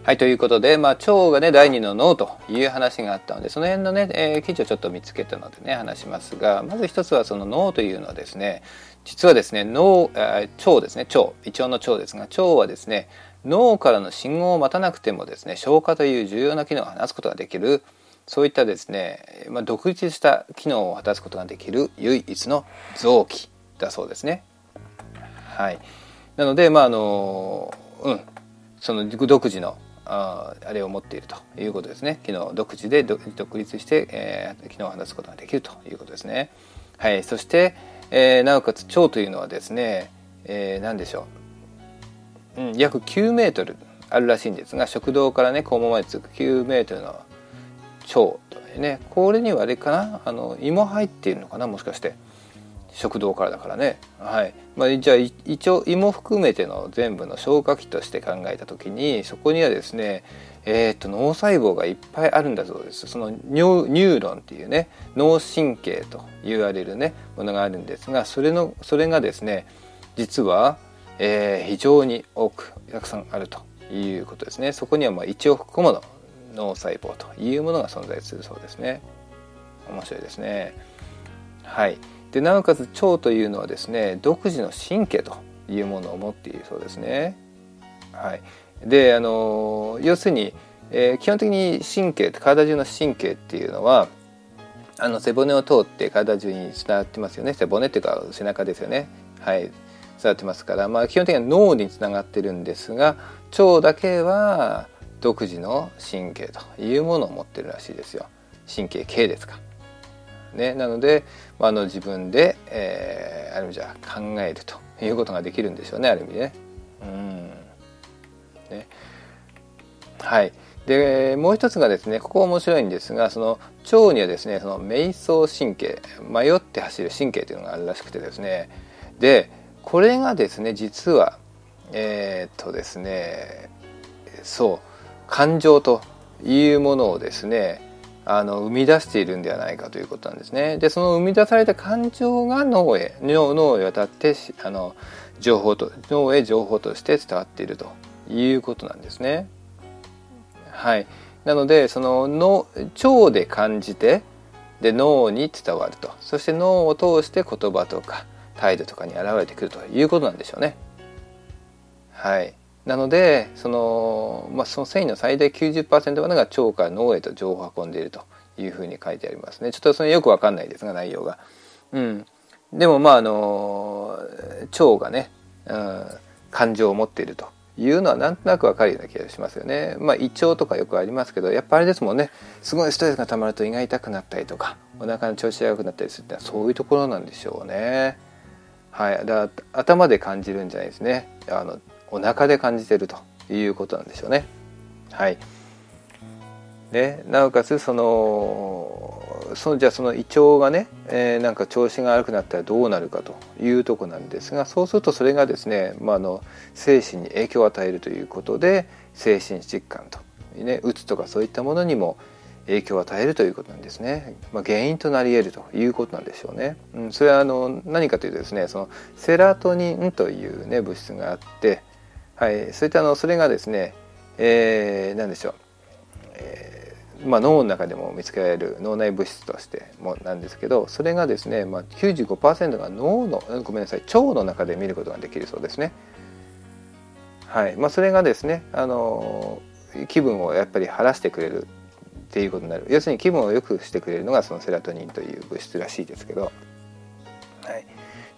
はい、ということで、まあ、腸がね、第二の脳という話があったので、その辺のね、えー、記事をちょっと見つけたのでね、話しますが、まず一つはその脳というのはですね、実はですね、脳、腸ですね、腸、胃腸の腸ですが、腸はですね、脳からの信号を待たなくてもですね、消化という重要な機能を果たすことができる、そういったですね、まあ、独立した機能を果たすことができる唯一の臓器だそうですね。はい。なので、まあ、あの、うん、その独自のああれを持っているということですね。機能独自で独立して、えー、機能を話すことができるということですね。はい。そして、えー、なおかつ腸というのはですね、えー、何でしょう、うん、約9メートルあるらしいんですが食道からね肛門まで続く9メートルの腸とかねこれにはあれかなあの胃も入っているのかなもしかして。食道からだからね、はい。まあ、じゃあ一応胃も含めての全部の消化器として考えた時にそこにはですねえーと、脳細胞がいっぱいあるんだそうです。そのニューロンっていうね脳神経と言われるねものがあるんですがそれのそれがですね実は、えー、非常に多くたくさんあるということですね。そこにはまあ1億個もの。脳細胞というものが存在するそうですね。面白いですね。はい。でなおかつ腸というのはですね独自の神経というものを持っているそうですね。はい、であの要するに、えー、基本的に神経体中の神経っていうのはあの背骨を通って体中につながってますよね。背骨っていうか背中ですよね。はい。つながってますから、まあ、基本的には脳につながってるんですが腸だけは独自の神経というものを持ってるらしいですよ。神経系ですか。ね、なので、まあ、の自分で、えー、ある意味じゃ考えるということができるんでしょうねある意味ね。うん。ね。はい。でもう一つがですねここ面白いんですがその腸にはですねその迷走神経迷って走る神経というのがあるらしくてですね。でこれがですね実はえー、っとですねそう。感情というものをですねあの生み出しているんではないかということなんですね。でその生み出された感情が脳へ脳へ渡ってあの情報と脳へ情報として伝わっているということなんですね。はい、なのでその脳腸で感じてで脳に伝わるとそして脳を通して言葉とか態度とかに現れてくるということなんでしょうね。はいなのでその,、まあ、その繊維の最大90%までが腸から脳へと情報を運んでいるというふうに書いてありますねちょっとそれよくわかんないですが内容が。うん、でもまああの腸がね、うん、感情を持っているというのはなんとなくわかるような気がしますよね。まあ胃腸とかよくありますけどやっぱあれですもんねすごいストレスがたまると胃が痛くなったりとかお腹の調子が良くなったりするってのはそういうところなんでしょうね。はい、だ頭で感じるんじゃないですね。あのお腹で感じてるということなんでしょうね。はい。でなおかつそのそのじゃあその胃腸がね、えー、なんか調子が悪くなったらどうなるかというとこなんですがそうするとそれがですね、まあ、あの精神に影響を与えるということで精神疾患と、ね、うつとかそういったものにも影響を与えるということなんですね、まあ、原因となり得るということなんでしょうね、うん、それはあの何かというとですねそのセラトニンという、ね、物質があってはい、そういったあのそれがですね、えー、何でしょう、えーまあ、脳の中でも見つけられる脳内物質としてもなんですけどそれがですね、まあ、95%が脳のごめんなさい腸の中で見ることができるそうですね。はいまあ、それがですねあの気分をやっぱり晴らしてくれるっていうことになる要するに気分を良くしてくれるのがそのセラトニンという物質らしいですけど。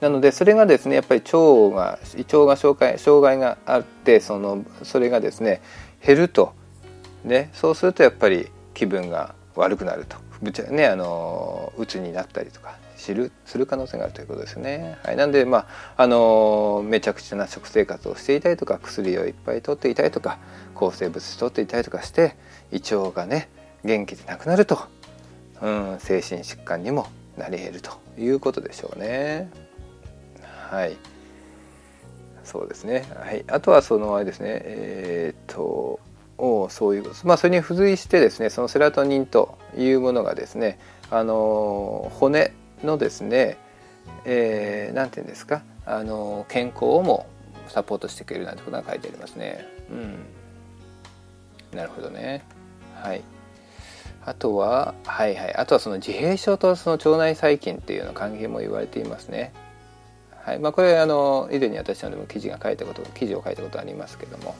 なのでそれがですねやっぱり腸が胃腸が障害障害があってそのそれがですね減ると、ね、そうするとやっぱり気分が悪くなると、ね、あの鬱になったりとか知るする可能性があるということですね。はい、なんでまああのめちゃくちゃな食生活をしていたりとか薬をいっぱいとっていたりとか抗生物質とっていたりとかして胃腸がね元気でなくなると、うん、精神疾患にもなり得るということでしょうね。はい。そうですね。はい。あとはそのあれですね。えー、っとをそういうまあそれに付随してですねそのセラトニンというものがですねあの骨のですね何、えー、て言うんですかあの健康をもサポートしてくれるなんてことが書いてありますね。うん、なるほどね。はい。あとははいはいあとはその自閉症とその腸内細菌っていうの関係も言われていますね。はい。まあ、これあの以前に私のでも記事が書いたこと記事を書いたことありますけども、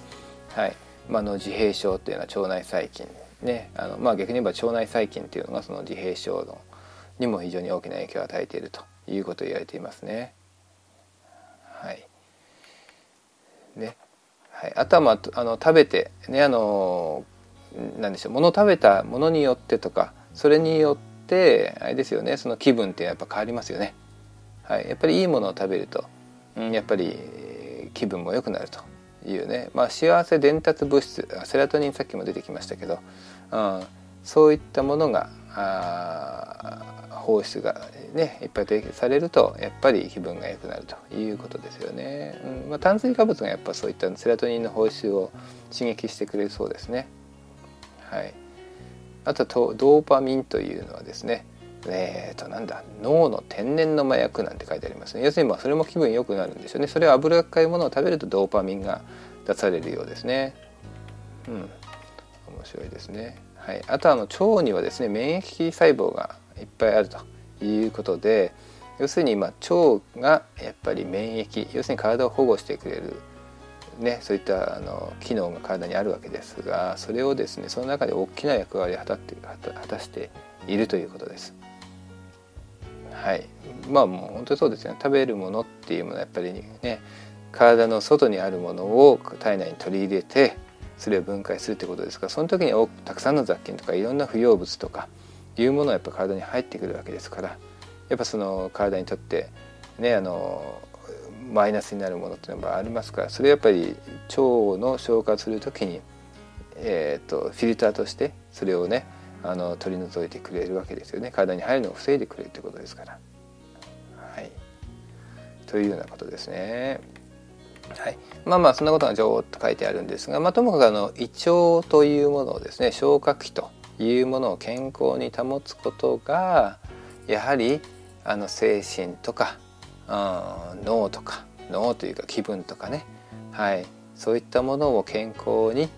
はい。まあ、の自閉症っていうのは腸内細菌ね。あの、まあ、逆に言えば腸内細菌っていうのがその自閉症のにも非常に大きな影響を与えているということを言われていますね。はい。ね。はい、あとは、まあ、あの食べてねあのなんでしょう物を食べたものによってとかそれによってあれですよねその気分ってやっぱ変わりますよね。はい、やっぱりいいものを食べると、うん、やっぱり気分も良くなると。いうね、まあ、幸せ伝達物質。セラトニンさっきも出てきましたけど、うん、そういったものが放出がねいっぱい提供されるとやっぱり気分が良くなるということですよね、うんまあ、炭水化物がやっぱそういったセラトニンの放出を刺激してくれるそうですね。はい。あとドーパミンというのはですね。えーとなんだ脳の天然の麻薬なんて書いてありますね。要するにまあそれも気分良くなるんですよね。それは脂っかいものを食べるとドーパミンが出されるようですね。うん。面白いですね。はい。あとあの腸にはですね免疫細胞がいっぱいあるということで要するに今腸がやっぱり免疫要するに体を保護してくれるね、そういったあの機能が体にあるわけですがそれをですねその中で大きな役割を果たって果たしているということです。はい。まあもう本当にそうですよね。食べるものっていうものはやっぱりね体の外にあるものを体内に取り入れてそれを分解するってことですか。らその時にたくさんの雑菌とかいろんな不要物とかいうものがやっぱ体に入ってくるわけですから。やっぱその体にとってねあのマイナスになるものっていうのがありますから。それやっぱり腸の消化する時に、えーとフィルターとしてそれをねあの取り除いてくれるわけですよね体に入るのを防いでくれるということですから。はい、というようなことですね。はい、まあまあそんなことがちょっと書いてあるんですが、まあ、ともかくあの胃腸というものをですね消化器というものを健康に保つことがやはりあの精神とか、うん、脳とか脳というか気分とかね、はい、そういったものを健康に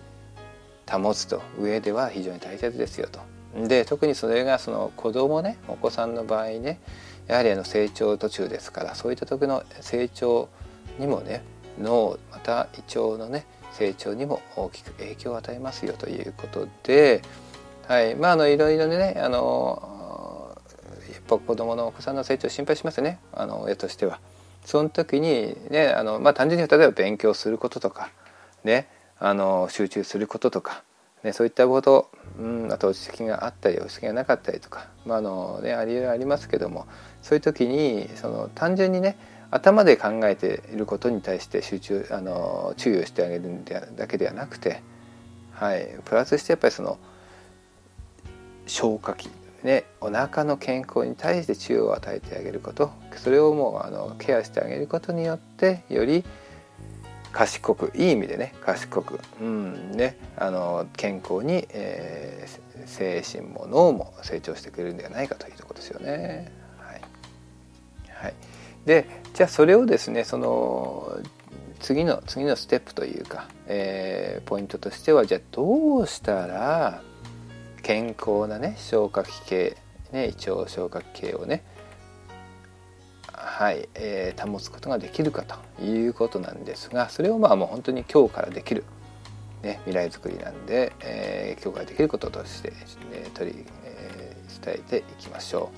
保つと上では非常に大切ですよと。で特にそれがその子供ねお子さんの場合ねやはりあの成長途中ですからそういった時の成長にもね脳また胃腸のね成長にも大きく影響を与えますよということで、はいまあ、あのいろいろねあのやっぱ子供のお子さんの成長心配しますねあの親としては。その時にねあの、まあ、単純に例えば勉強することとかねあの集中することとか、ね、そういったこと、うん、あと落ち着きがあったり落ち着きがなかったりとか、まああのね、ありありますけどもそういう時にその単純にね頭で考えていることに対して集中あの注意をしてあげるだけではなくて、はい、プラスしてやっぱりその消化器ね、お腹の健康に対して注意を与えてあげることそれをもうあのケアしてあげることによってより賢くいい意味でね賢く、うんね、あの健康に、えー、精神も脳も成長してくれるんではないかというところですよね。はい。はい、でじゃあそれをですねその次の次のステップというか、えー、ポイントとしてはじゃあどうしたら健康なね消化器系、ね、胃腸消化器系をねはい、えー、保つことができるかということなんですがそれをまあもう本当に今日からできる、ね、未来づくりなんで、えー、今日からできることとして、えー、取り、えー、伝えていきましょ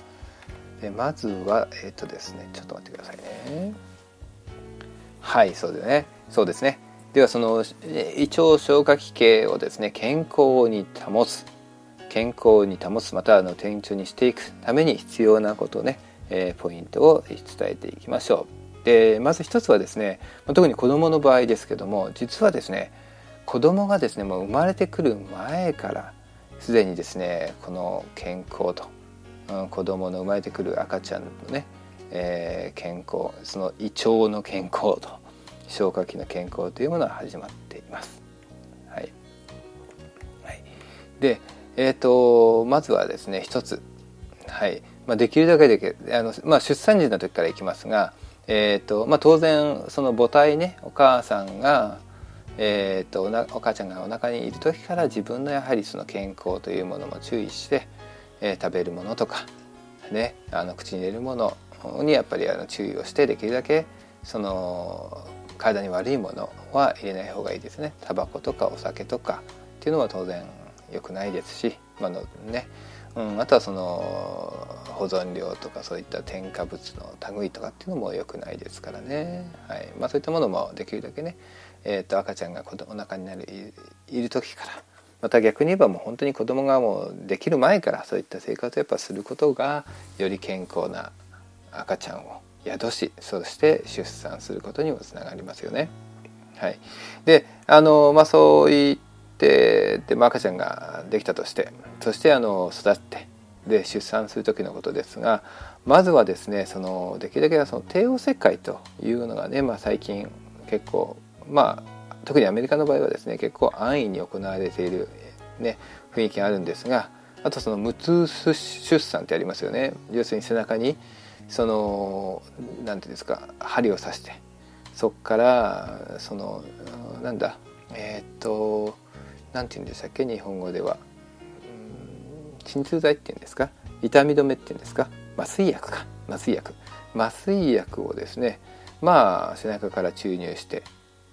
う。でまずはえっ、ー、とですねちょっと待ってくださいね。はいそうですねそうですね。ではその胃腸消化器系をですね健康に保つ健康に保つまたあの転調にしていくために必要なことをねえー、ポイントを伝えていきましょう。でまず一つはですね特に子どもの場合ですけども実はですね子どもがですねもう生まれてくる前からすでにですねこの健康と、うん、子どもの生まれてくる赤ちゃんのね、えー、健康その胃腸の健康と消化器の健康というものは始まっています。はい、はい、で、えーと、まずはですね一つ、はいまあ、できるだけであの、まあ、出産時の時からいきますが、えーとまあ、当然その母体ねお母さんが、えーと、お母ちゃんがお腹にいる時から自分のやはりその健康というものも注意して、えー、食べるものとか、ね、あの口に入れるものにやっぱりあの注意をしてできるだけその体に悪いものは入れない方がいいですね。タバコとかお酒とかっていうのは当然良くないですし、まあのね。うん、あとはその保存料とかそういった添加物の類とかっていうのも良くないですからね、はい。まあ、そういったものもできるだけね、えー、と赤ちゃんが子供お腹になるいる時からまた逆に言えばもう本当に子供がもうできる前からそういった生活をやっぱすることがより健康な赤ちゃんを宿しそして出産することにもつながりますよね。はい、であの、まあ、そう言っで、まあ、赤ちゃんができたとしてそしてあの育ってで出産する時のことですがまずはですねそのできるだけその帝王切開というのがね、まあ、最近結構まあ特にアメリカの場合はですね結構安易に行われている、ね、雰囲気があるんですがあとその無痛出産ってありますよね。要するに背中にその何ていうんですか針を刺してそこからそのなんだえっ、と何て言うんでしたっけ？日本語では。鎮痛剤っていうんですか？痛み止めっていうんですか？麻酔薬か。麻酔薬。麻酔薬をですねまあ背中から注入して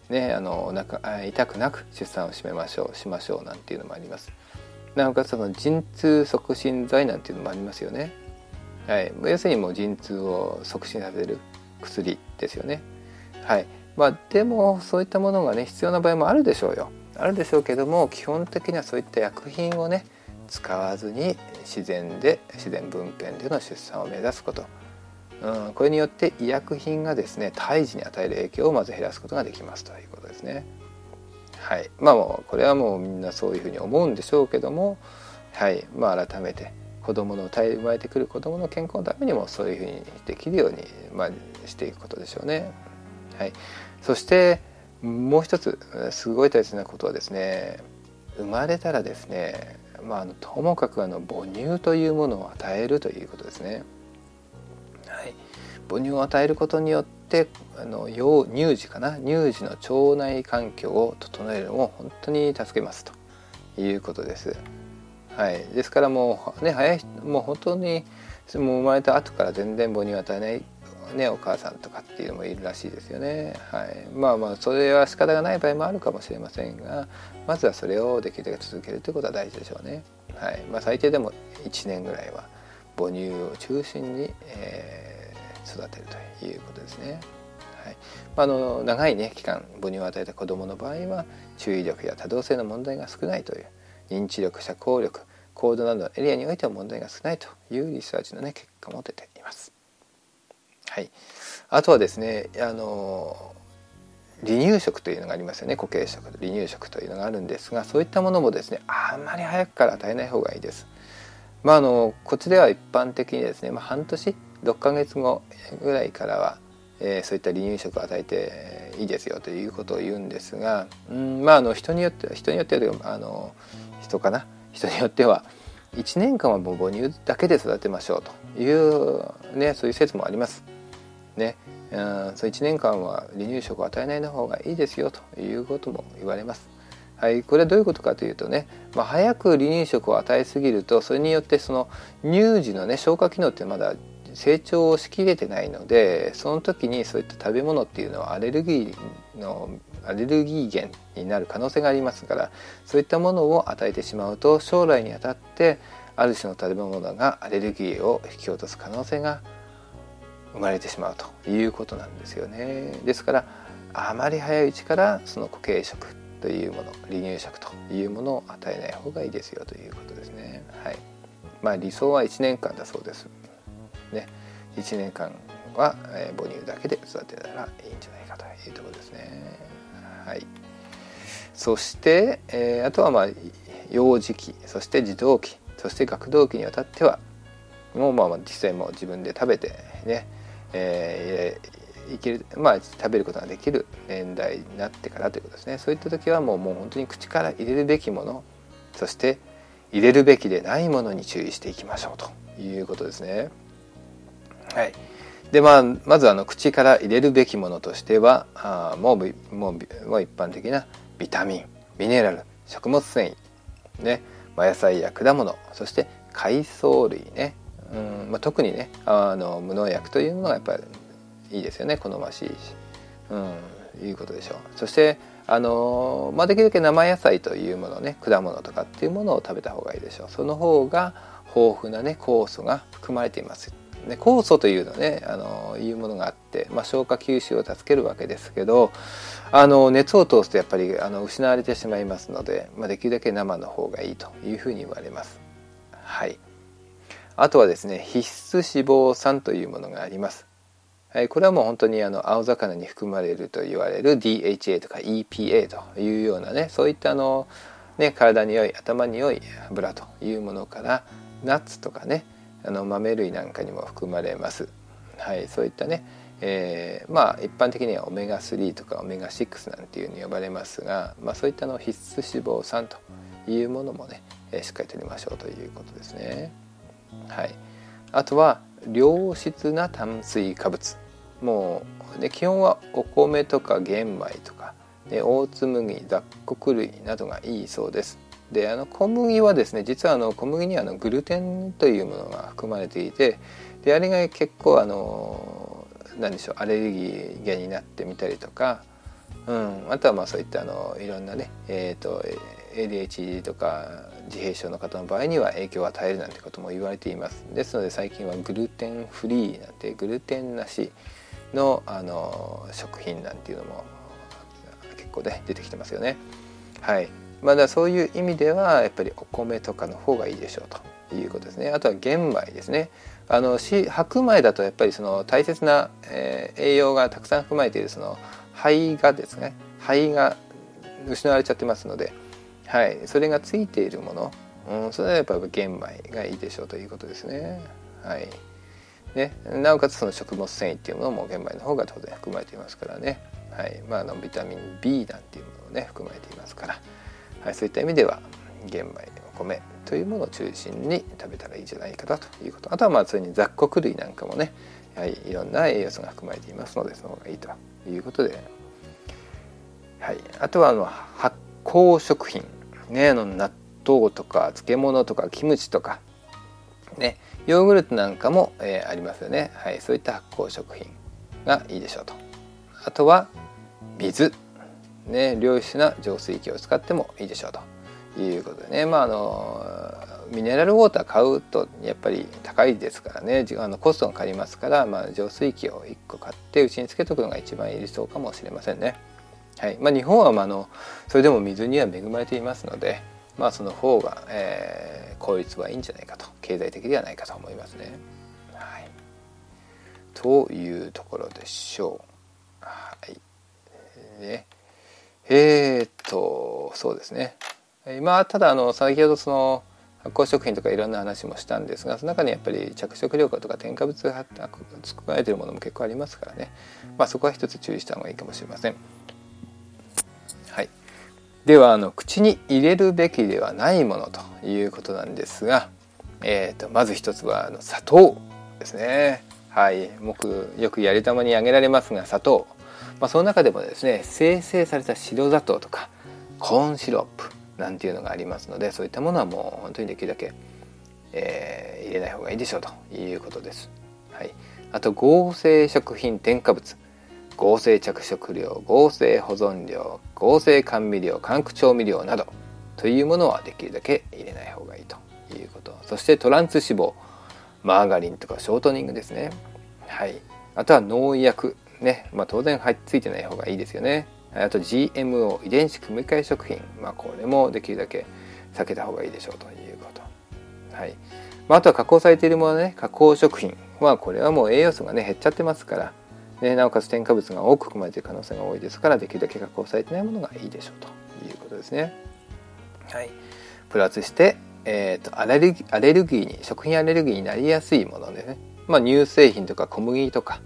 ねあのお腹痛くなく出産をしめましょうしましょうなんていうのもあります。なおかつその陣痛促進剤なんていうのもありますよね。はい、要するにもう陣痛を促進させる薬ですよね。はい。まあ、でもそういったものがね必要な場合もあるでしょうよ。あるでしょうけども基本的にはそういった薬品をね使わずに自然で自然分娩での出産を目指すこと、うん、これによって医薬品がですね胎児に与える影響をまず減らすことができます。ということですね。はい。まあもうこれはもうみんなそういうふうに思うんでしょうけどもはい。まあ改めて子供の生まれてくる子供の健康のためにもそういうふうにできるように、まあ、していくことでしょうね。はい、そしてもう一つすごい大切なことはですね生まれたらですね、まあ、ともかくあの母乳というものを与えるということですね。はい、母乳を与えることによってあの乳児かな？乳児の腸内環境を整えるのも本当に助けますということです。はい、ですからもうね早いもう本当にもう生まれた後から全然母乳を与えない、ね、お母さんとかっていうのもいるらしいですよね。はい、まあまあそれは仕方がない場合もあるかもしれませんがまずはそれをできるだけ続けるということは大事でしょうね。はいまあ、最低でも1年ぐらいは母乳を中心に、えー、育てるということですね。はいまあ、の長い、ね、期間母乳を与えた子どもの場合は注意力や多動性の問題が少ないという認知力社交力行動などのエリアにおいては問題が少ないというリサーチの、ね、結果も出ています。はい、あとはですねあの離乳食というのがありますよね固形食離乳食というのがあるんですがそういったものもですねあんまり早くから与えない方がいいです。まあ、あのこっちでは一般的にですね、まあ、半年6ヶ月後ぐらいからは、えー、そういった離乳食を与えていいですよということを言うんですが、うんまあ、あの人によって人によってはあの人かな？人によっては1年間はもう母乳だけで育てましょうという、ね、そういう説もあります。ね、うん、そ1年間は離乳食を与えない方がいいですよということも言われます。はい、これはどういうことかというとね、まあ、早く離乳食を与えすぎるとそれによってその乳児のね消化機能ってまだ成長をしきれてないのでその時にそういった食べ物っていうのはアレルギーのアレルギー源になる可能性がありますからそういったものを与えてしまうと将来にあたってある種の食べ物がアレルギーを引き落とす可能性が生まれてしまうということなんですよね。ですからあまり早いうちからその固形食というもの離乳食というものを与えない方がいいですよということですね。はい。まあ理想は1年間だそうです。ね。1年間は、え母乳だけで育てたらいいんじゃないかというところですね。はい、そして、えー、あとはまあ幼児期そして児童期そして学童期にわたってはもうまあ実際も自分で食べてね、えー、いけるまあ食べることができる年代になってからということですね。そういった時はもうもう本当に口から入れるべきものそして入れるべきでないものに注意していきましょうということですね。はい、でまあまずあの口から入れるべきものとしてはあもうもうもう一般的なビタミンミネラル食物繊維ね、まあ、野菜や果物そして海藻類ね、うんまあ、特にねあの無農薬というのがやっぱりいいですよね好ましいし、うん、いうことでしょう。そしてあのまあ、できるだけ生野菜というものね果物とかっていうものを食べた方がいいでしょう。その方が豊富なね酵素が含まれています。ね、酵素というのねあのいうものがあって、まあ、消化吸収を助けるわけですけどあの熱を通すとやっぱりあの失われてしまいますので、まあ、できるだけ生の方がいいというふうに言われます。はい、あとはですね必須脂肪酸というものがあります。はい、これはもう本当にあの青魚に含まれると言われる DHA とか EPA というようなねそういったあの、ね、体に良い頭に良い油というものからナッツとかねあの豆類なんかにも含まれます。はい、そういったね、えー、まあ一般的にはオメガ3とかオメガ6なんていうふうに呼ばれますが、まあ、そういったの必須脂肪酸というものもね、えー、しっかりとりましょうということですね。はい、あとは良質な炭水化物もう、ね、基本はお米とか玄米とか、ね、大粒麦雑穀類などがいいそうです。であの小麦はですね実はあの小麦にはあのグルテンというものが含まれていてであれが結構あの何でしょうアレルギー源になってみたりとか、うん、あとはまあそういったあのいろんなね、えーと、ADHD とか自閉症の方の場合には影響を与えるなんてことも言われています。ですので最近はグルテンフリーなんてグルテンなしのあの食品なんていうのも結構ね出てきてますよね。はい。ま、だそういう意味ではやっぱりお米とかの方がいいでしょうということですね。あとは玄米ですね。あの白米だとやっぱりその大切な、えー、栄養がたくさん含まれているその肺がですね。肺が失われちゃってますので、はい、それがついているもの、うん、それはやっぱ玄米がいいでしょうということですね。はい。ね、なおかつその食物繊維っていうものも玄米の方が当然含まれていますからね、はい。まあ、のビタミン B なんていうものをね含まれていますから、はい、そういった意味では玄米お米というものを中心に食べたらいいじゃないかなということ。あとはまあそれに雑穀類なんかもねはりいろんな栄養素が含まれていますのでその方がいいということで、はい、あとはあの発酵食品。ねあの納豆とか漬物とかキムチとかねヨーグルトなんかも、えー、ありますよね、はい、そういった発酵食品がいいでしょうと。あとは水。ね、良質な浄水器を使ってもいいでしょうと。いうことでね。まああのミネラルウォーター買うとやっぱり高いですからね。あのコストがかかりますから、まあ、浄水器を1個買ってうちにつけとくのが一番理想かもしれませんね。はいまあ、日本は、まあ、のそれでも水には恵まれていますので、まあ、その方が、えー、効率はいいんじゃないかと経済的ではないかと思いますね。はい、というところでしょう。はい、ねえー、っとそうですねまあただあの先ほどその発酵食品とかいろんな話もしたんですがその中にやっぱり着色料とか添加物が含まれているものも結構ありますからね、まあ、そこは一つ注意した方がいいかもしれません。ではあの口に入れるべきではないものということなんですが、えーと、まず一つはあの砂糖ですね。はい、僕よくやり玉にあげられますが砂糖まあ、その中でもですね生成された白砂糖とかコーンシロップなんていうのがありますのでそういったものはもう本当にできるだけ、えー、入れない方がいいでしょうということです。はい、あと合成食品添加物合成着色料合成保存料合成甘味料甘口調味料などというものはできるだけ入れない方がいいということそしてトランス脂肪マーガリンとかショートニングですねはいあとは農薬ね、まあ、当然入っついてない方がいいですよね。あと GMO 遺伝子組み換え食品、まあ、これもできるだけ避けた方がいいでしょうということ。はいまあ、あとは加工されているものね加工食品まあこれはもう栄養素がね減っちゃってますから、ね、なおかつ添加物が多く含まれている可能性が多いですからできるだけ加工されてないものがいいでしょうということですね。はい、プラスして、えーと、アレルギーアレルギーに食品アレルギーになりやすいものでね、まあ、乳製品とか小麦とか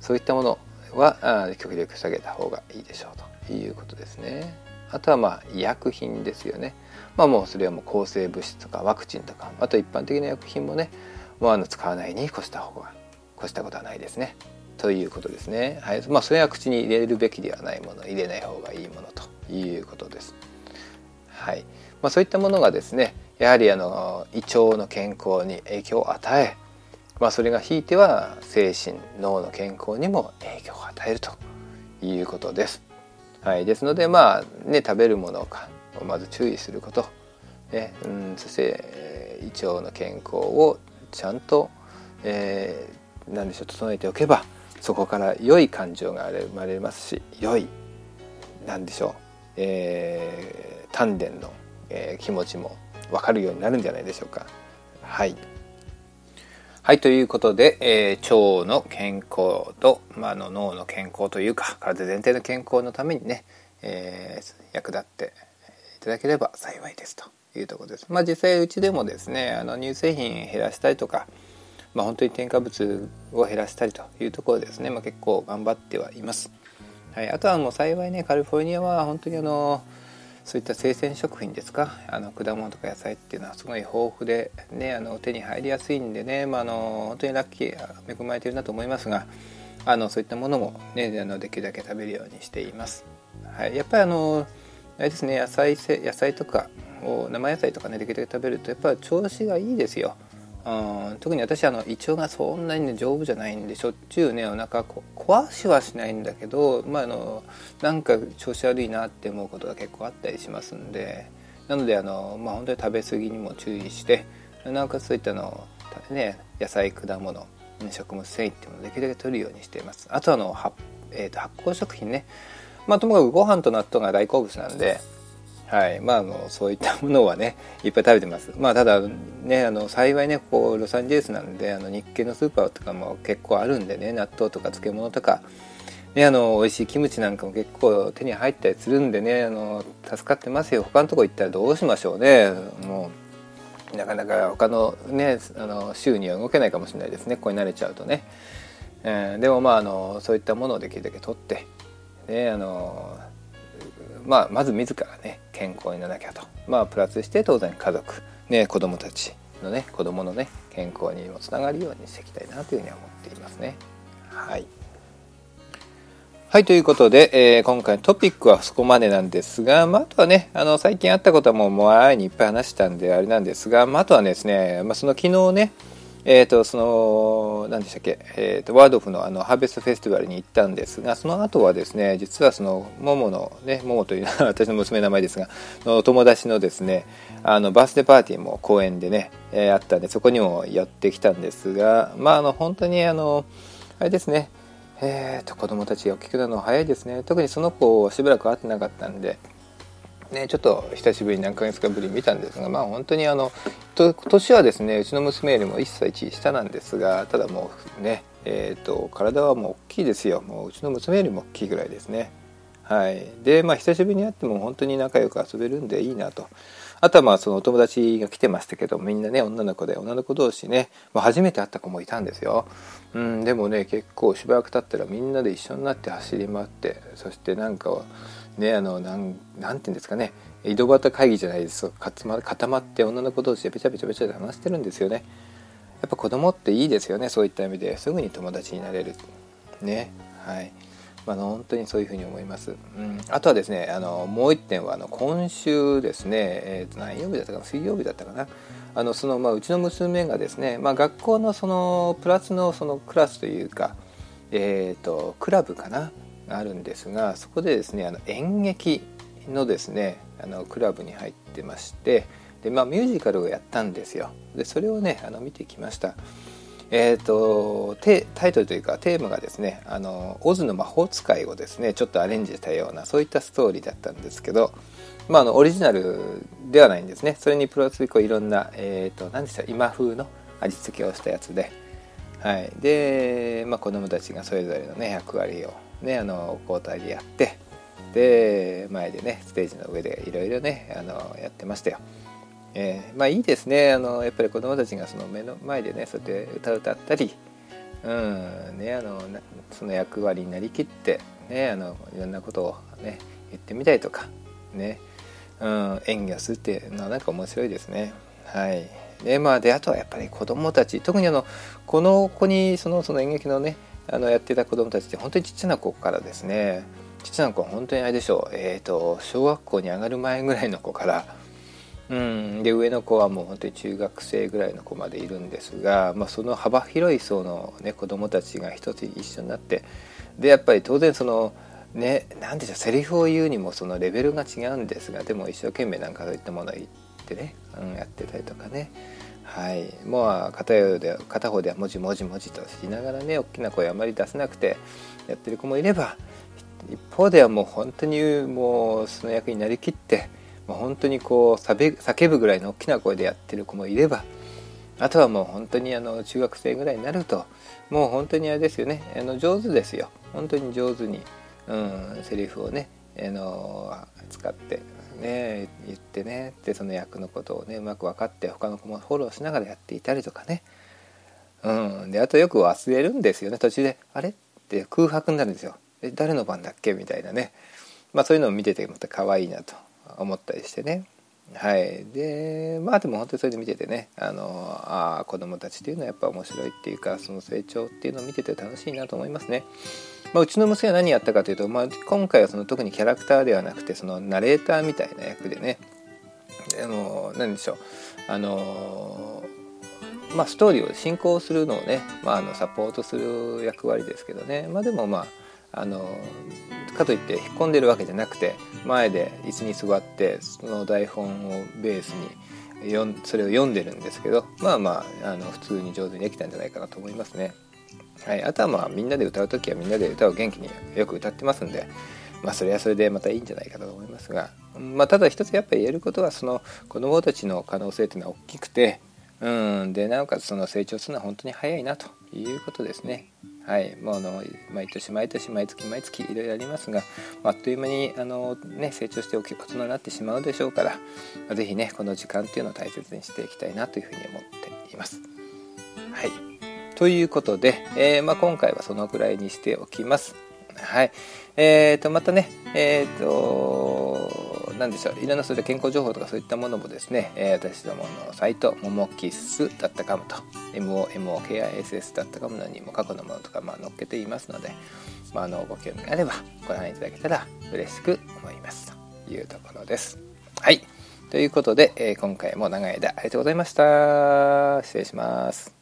そういったものは極力下げた方がいいでしょうということですね。あとはまあ医薬品ですよね。まあもうそれはもう抗生物質とかワクチンとかあと一般的な薬品もねもうあの使わないに越した方が越したことはないですね。ということですね。はい。まあそれは口に入れるべきではないもの入れない方がいいものということです。はい。まあそういったものがですねやはりあの胃腸の健康に影響を与えまあ、それがひいては精神脳の健康にも影響を与えるということです。はい、ですのでまあね食べるものをまず注意すること、ねうん、そして、えー、胃腸の健康をちゃんと、えー、何でしょう整えておけばそこから良い感情が生まれますし良い何でしょう、えー、丹田の、えー、気持ちも分かるようになるんじゃないでしょうか。はいはい、ということで、えー、腸の健康と、まあ、の脳の健康というか体全体の健康のためにね、えー、役立っていただければ幸いですというところです。まあ実際うちでもですねあの乳製品減らしたりとか、まあ、本当に添加物を減らしたりというところですね、まあ、結構頑張ってはいます。はい、あとはもう幸いねカリフォルニアは本当にあのそういった生鮮食品ですかあの果物とか野菜っていうのはすごい豊富で、ね、あの手に入りやすいんでね、まあ、あの本当にラッキー恵まれてるなと思いますがあのそういったものも、ね、あのできるだけ食べるようにしています。はい、やっぱりあのあれですね野菜野菜とかを生野菜とかねできるだけ食べるとやっぱ調子がいいですよ。うん、特に私あの胃腸がそんなにね丈夫じゃないんでしょっちゅうねお腹こ壊しはしないんだけど、まあ、あのなんか調子悪いなって思うことが結構あったりしますんで。なのであの、まあ、本当に食べ過ぎにも注意してなおかつそういったの、ね、野菜果物食物繊維っていうのをできるだけ取るようにしています。あとあの、えー、と発酵食品ね。まあともかくご飯と納豆が大好物なんではい。まあ、あのそういったものはねいっぱい食べてます。まあただねあの幸いねこうロサンゼルスなんであの日系のスーパーとかも結構あるんでね納豆とか漬物とかね、あの美味しいキムチなんかも結構手に入ったりするんでねあの助かってますよ。他のとこ行ったらどうしましょうね。もうなかなか他のねあの州には動けないかもしれないですね。ここに慣れちゃうとね、えー、でもまああのそういったものをできるだけ取ってねあのまあ、まず自らね健康にならなきゃと、まあ、プラスして当然家族、ね、子供たちのね子供のね健康にもつながるようにしていきたいなというふうには思っていますね。はい、はい、ということで、えー、今回のトピックはそこまでなんですが、まあ、あとはね、あの、最近あったことはもう、もう、前にいっぱい話したんで、あれなんですが、まあ、あとはですね、まあ、その昨日ね、えーと、その何でしたっけ、えーと、ワードフのあのハーベストフェスティバルに行ったんですがその後はですね実はそのモモのねモモというのは 私の娘の名前ですがの友達のですねあのバースデーパーティーも公園でね、えー、あったんでそこにも寄ってきたんですがまああの本当にあのあれですねえーと子供たちが大きくなるのは早いですね。特にその子をしばらく会ってなかったんでね、ちょっと久しぶりに何ヶ月かぶりに見たんですが、まあ、本当にあの年はですねうちの娘よりも1歳1下なんですがただもうね、えーと、体はもう大きいですよ。もううちの娘よりも大きいぐらいですね。はい、でまあ久しぶりに会っても本当に仲良く遊べるんでいいなと。あとはまあそのお友達が来てましたけどみんなね女の子で女の子同士ね、まあ、初めて会った子もいたんですよ、うん、でもね結構しばらく経ったらみんなで一緒になって走り回ってそしてなんかねあのなんなんていうんですかね。井戸端会議じゃないです固ま固まって女の子同士でべちゃべちゃべちゃで話してるんですよね。やっぱ子供っていいですよねそういった意味で。すぐに友達になれるね。はい。まあ、本当にそういうふうに思います。うん、あとはですねあのもう一点はあの今週ですね、えー、と何曜日だったかな。水曜日だったかな。あのその、まあ、うちの娘がですね、まあ、学校のそのプラスのそのクラスというか、えーとクラブかな。あるんですがそこでですねあの演劇のですねあのクラブに入ってましてで、まあ、ミュージカルをやったんですよ。でそれをねあの見てきました。えーと、タイトルというかテーマがですねあのオズの魔法使いをですねちょっとアレンジしたようなそういったストーリーだったんですけど、まあ、あのオリジナルではないんですね。それにプラスこういろんな、えーと、何でした今風の味付けをしたやつで。はい、で、まあ、子どもたちがそれぞれのね役割をねあの交代でやってで前でねステージの上でいろいろねあのやってましたよ。えー、まあいいですねあのやっぱり子どもたちがその目の前でねそうやって歌歌ったり、うんね、あのその役割になりきって、ね、あのいろんなことを、ね、言ってみたりとか、ねうん、演技をするっていうのはなんか面白いですね。はいでまあ、であとはやっぱり子どもたち特にあのこの子にそのその演劇のねあのやってた子どもたちって本当にちっちゃな子からですね。ちっちゃな子は本当にあれでしょう、えーと、小学校に上がる前ぐらいの子から、うん、で上の子はもう本当に中学生ぐらいの子までいるんですが、まあ、その幅広い層の、ね、子どもたちが一つ一緒になってでやっぱり当然そのね何でしょうセリフを言うにもそのレベルが違うんですがでも一生懸命なんかそういったものを言ってね、うん、やってたりとかね。はい。もう片方で片方では文字文字文字としながらね大きな声あまり出せなくてやってる子もいれば一方ではもう本当にもうその役になりきってもう本当にこう叫ぶぐらいの大きな声でやってる子もいればあとはもう本当にあの中学生ぐらいになるともう本当にあれですよねあの上手ですよ。本当に上手に、うん、セリフをねあの使ってね言ってねでその役のことをねうまく分かって他の子もフォローしながらやっていたりとかね。うん。であとよく忘れるんですよね。途中で「あれ?」って空白になるんですよ。え誰の番だっけ？みたいなね。まあそういうのを見ててまた可愛いなと思ったりしてね。はい。でまあでも本当にそれで見ててねあのあ子供たちっていうのはやっぱ面白いっていうかその成長っていうのを見てて楽しいなと思いますね。まあ、うちの娘は何やったかというと、まあ、今回はその特にキャラクターではなくてそのナレーターみたいな役でね。でも何でしょう。あのまあストーリーを進行するのをね、まあ、あのサポートする役割ですけどね。まあでもまああのかといって引っ込んでるわけじゃなくて前で椅子に座ってその台本をベースにそれを読んでるんですけどまあまああの普通に上手にできたんじゃないかなと思いますね。はい、あとはまあみんなで歌う時はみんなで歌を元気によく歌ってますんで、まあ、それはそれでまたいいんじゃないかと思いますが、まあ、ただ一つやっぱり言えることはその子どもたちの可能性というのは大きくてうんでなおかつその成長するのは本当に早いなということですね。はい、もうあの毎年毎年毎月毎月いろいろありますがあっという間にあの、ね、成長して大きい大人になってしまうでしょうから、まあ、ねこの時間っていうのを大切にしていきたいなというふうに思っています。はいということで、えー、まあ、今回はそのくらいにしておきます。はい。えーと、またね、えーと、何でしょう、いろんなそれ健康情報とかそういったものもですね、えー、私どものサイト、ももキッスだったかもと、momokiss だったかものにも過去のものとか、まあ、載っけていますので、まあ、あのご興味があればご覧いただけたら嬉しく思いますというところです。はい。ということで、えー、今回も長い間ありがとうございました。失礼します。